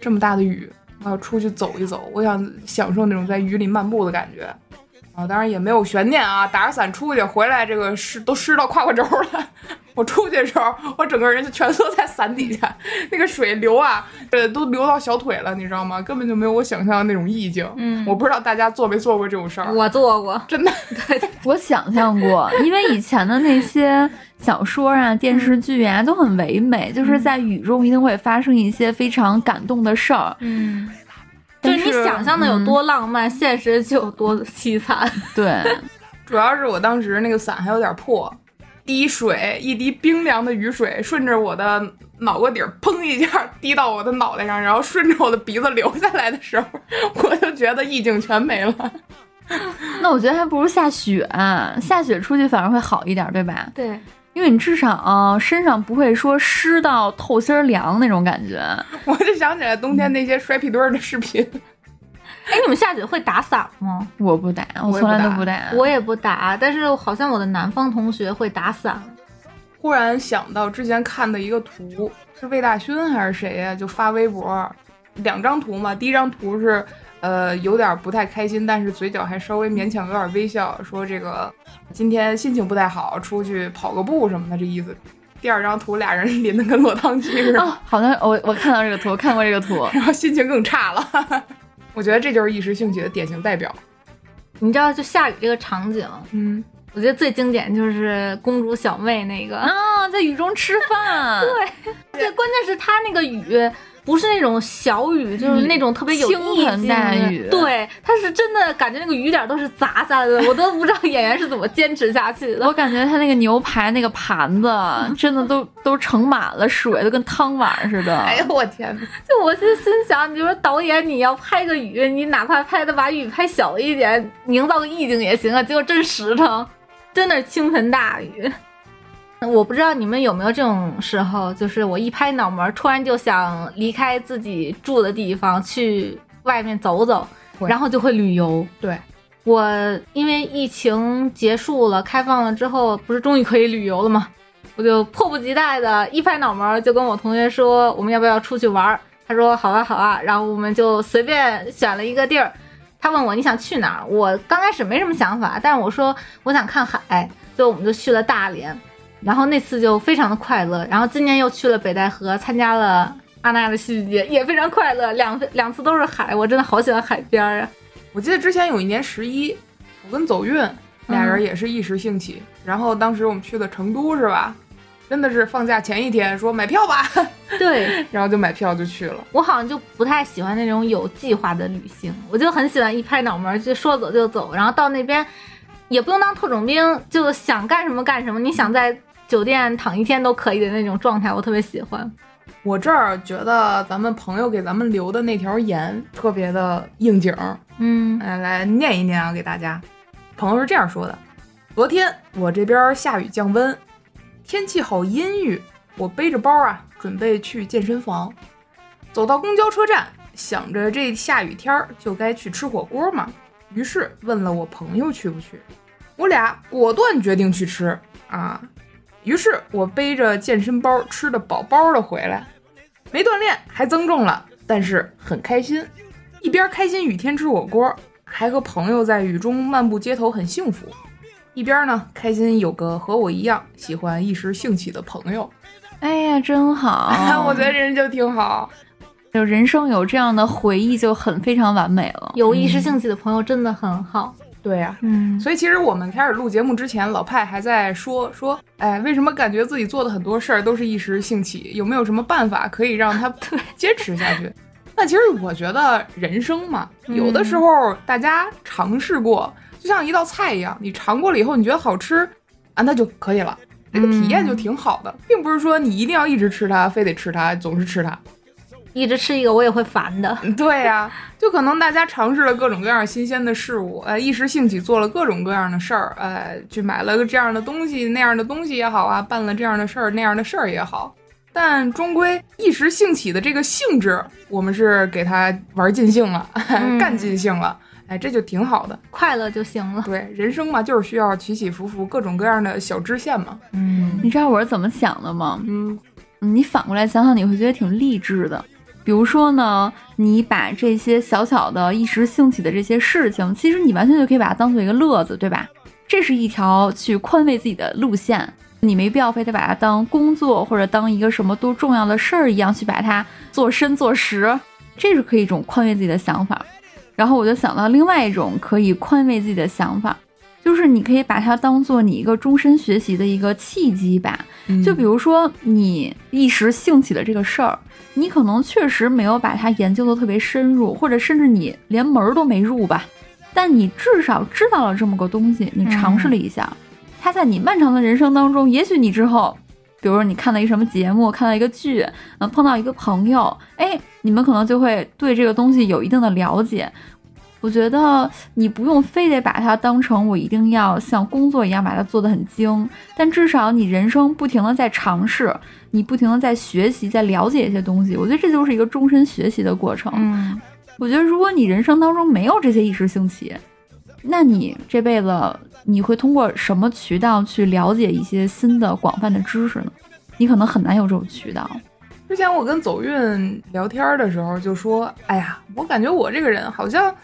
这么大的雨，我要出去走一走，我想享受那种在雨里漫步的感觉。啊，当然也没有悬念啊，打着伞出去，回来这个湿都湿到胯胯轴了。我出去的时候，我整个人就蜷缩在伞底下，那个水流啊，呃，都流到小腿了，你知道吗？根本就没有我想象的那种意境。嗯我不知道大家做没做过这种事儿。我做过，真的，我想象过，因为以前的那些小说啊、电视剧啊都很唯美，就是在雨中一定会发生一些非常感动的事儿。嗯，就是你想象的有多浪漫，现实就有多凄惨。对，主要是我当时那个伞还有点破，滴水一滴冰凉的雨水顺着我的脑瓜顶儿砰一下滴到我的脑袋上，然后顺着我的鼻子流下来的时候，我就觉得意境全没了。那我觉得还不如下雪，下雪出去反而会好一点，对吧？对，因为你至少、啊身上不会说湿到透心儿凉那种感觉。我就想起来冬天那些摔屁墩儿的视频，哎，你们下雪会打伞吗？我不打，我从来不打都不打。我也不打，但是好像我的南方同学会打伞。忽然想到之前看的一个图，是魏大勋还是谁呀、就发微博，两张图嘛。第一张图是，呃，有点不太开心，但是嘴角还稍微勉强有点微笑，说这个今天心情不太好，出去跑个步什么的，这意思。第二张图俩人 淋得跟落汤鸡似的，哦，好像我我看到这个图，看过这个图。然后心情更差了。我觉得这就是一时兴起的典型代表。你知道，就下雨这个场景，嗯，我觉得最经典就是公主小妹那个。啊，在雨中吃饭，对，对，关键是它那个雨不是那种小雨，就是那种特别有倾意盆境的大雨对，它是真的感觉那个雨点都是砸下来的，我都不知道演员是怎么坚持下去的我。感觉他那个牛排那个盘子 真的都都盛满了水，都跟汤碗似的。哎呦我天哪！就我就心想，你说导演你要拍个雨，你哪怕拍的把雨拍小一点，营造个意境也行啊。结果真实诚，真的是倾盆大雨。我不知道你们有没有这种时候，就是我一拍脑门，突然就想离开自己住的地方，去外面走走，然后就会旅游。对，我因为疫情结束了，开放了之后，不是终于可以旅游了吗？我就迫不及待的一拍脑门儿，就跟我同学说，我们要不要出去玩儿？他说好啊好啊，然后我们就随便选了一个地儿。他问我你想去哪儿？我刚开始没什么想法，但是我说我想看海，所以我们就去了大连。然后那次就非常的快乐。然后今年又去了北戴河，参加了阿那亚的戏剧节，也非常快乐。两两次都是海，我真的好喜欢海边啊！我记得之前有一年十一，我跟走运俩人也是一时兴起，然后当时我们去的成都是吧？真的是放假前一天说买票吧，对，然后就买票就去了。我好像就不太喜欢那种有计划的旅行，我就很喜欢一拍脑门就说走就走，然后到那边也不用当特种兵，就想干什么干什么，你想在酒店躺一天都可以的那种状态，我特别喜欢。我这儿觉得咱们朋友给咱们留的那条言特别的应景，嗯，哎，来念一念啊，给大家。朋友是这样说的：昨天我这边下雨降温。天气好阴郁，我背着包啊，准备去健身房。走到公交车站，想着这下雨天儿就该去吃火锅嘛，于是问了我朋友去不去。我俩果断决定去吃啊。于是我背着健身包，吃的饱饱的回来，没锻炼还增重了，但是很开心。一边开心雨天吃火锅，还和朋友在雨中漫步街头，很幸福。一边呢，开心有个和我一样喜欢一时兴起的朋友。哎呀，真好！我觉得这人就挺好，就人生有这样的回忆就很非常完美了。有一时兴起的朋友真的很好。对呀，嗯，所以其实我们开始录节目之前，老派还在说说，哎，为什么感觉自己做的很多事儿都是一时兴起？有没有什么办法可以让他 坚持下去？那其实我觉得人生嘛，有的时候大家尝试过。就像一道菜一样，你尝过了以后，你觉得好吃啊，那就可以了，这个体验就挺好的，并不是说你一定要一直吃它，非得吃它，总是吃它，一直吃一个我也会烦的。对呀，就可能大家尝试了各种各样新鲜的事物，呃，一时兴起做了各种各样的事儿，呃，去买了个这样的东西那样的东西也好啊，办了这样的事儿那样的事儿也好，但终归一时兴起的这个性质，我们是给它玩尽兴了，干尽兴了。哎，这就挺好的，快乐就行了。对，人生嘛，就是需要起起伏伏，各种各样的小支线嘛。嗯，你知道我是怎么想的吗？嗯，你反过来想想，你会觉得挺励志的。比如说呢，你把这些小小的一时兴起的这些事情，其实你完全就可以把它当做一个乐子，对吧？这是一条去宽慰自己的路线，你没必要非得把它当工作或者当一个什么多重要的事儿一样去把它做深做实，这是可以一种宽慰自己的想法。然后我就想到另外一种可以宽慰自己的想法，就是你可以把它当做你一个终身学习的一个契机吧。就比如说你一时兴起的这个事儿，你可能确实没有把它研究的特别深入，或者甚至你连门儿都没入吧。但你至少知道了这么个东西，你尝试了一下，它在你漫长的人生当中，也许你之后，比如说你看到一什么节目，看到一个剧，嗯，碰到一个朋友，哎。你们可能就会对这个东西有一定的了解。我觉得你不用非得把它当成我一定要像工作一样把它做得很精，但至少你人生不停的在尝试，你不停的在学习，在了解一些东西。我觉得这就是一个终身学习的过程。嗯，我觉得如果你人生当中没有这些一时兴起，那你这辈子你会通过什么渠道去了解一些新的广泛的知识呢？你可能很难有这种渠道。之前我跟走运聊天的时候就说：“哎呀，我感觉我这个人好像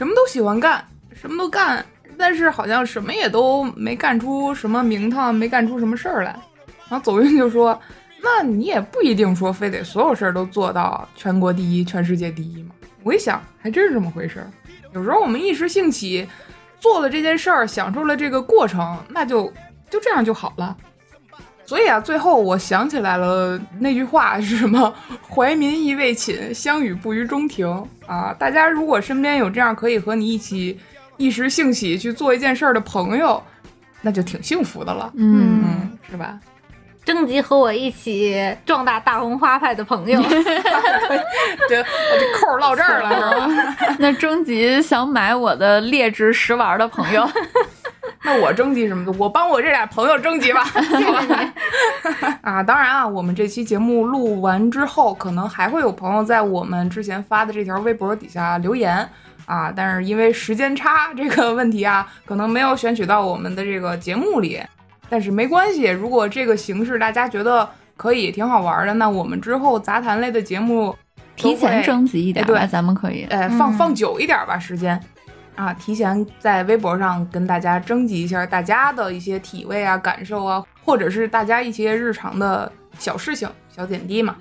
什么都喜欢干，什么都干，但是好像什么也都没干出什么名堂，没干出什么事儿来。”然后走运就说：“那你也不一定说非得所有事儿都做到全国第一、全世界第一嘛。”我一想，还真是这么回事儿。有时候我们一时兴起做了这件事儿，享受了这个过程，那就就这样就好了。所以啊，最后我想起来了那句话是什么？怀民亦未寝，相与不于中庭啊！大家如果身边有这样可以和你一起一时兴起去做一件事儿的朋友，那就挺幸福的了，嗯，是吧？征集和我一起壮大大红花派的朋友，这我这扣落这儿了，是吧？那征集想买我的劣质食玩的朋友。那我征集什么的？我帮我这俩朋友征集 吧。啊！当然啊，我们这期节目录完之后，可能还会有朋友在我们之前发的这条微博底下留言啊。但是因为时间差这个问题啊，可能没有选取到我们的这个节目里。但是没关系，如果这个形式大家觉得可以，挺好玩的，那我们之后杂谈类的节目提前征集一点，对，咱们可以，哎，放放久一点吧，时间。啊，提前在微博上跟大家征集一下大家的一些体味啊、感受啊，或者是大家一些日常的小事情、小点滴嘛。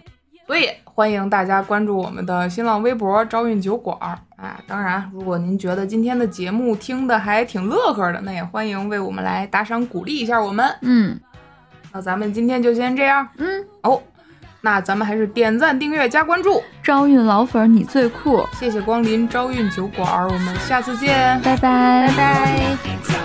所以欢迎大家关注我们的新浪微博“朝韵酒馆”啊。当然，如果您觉得今天的节目听的还挺乐呵的，那也欢迎为我们来打赏鼓励一下我们。嗯那咱们今天就先这样嗯，哦。那咱们还是点赞、订阅、加关注，招运老粉儿你最酷，谢谢光临招运酒馆，我们下次见。拜拜拜拜。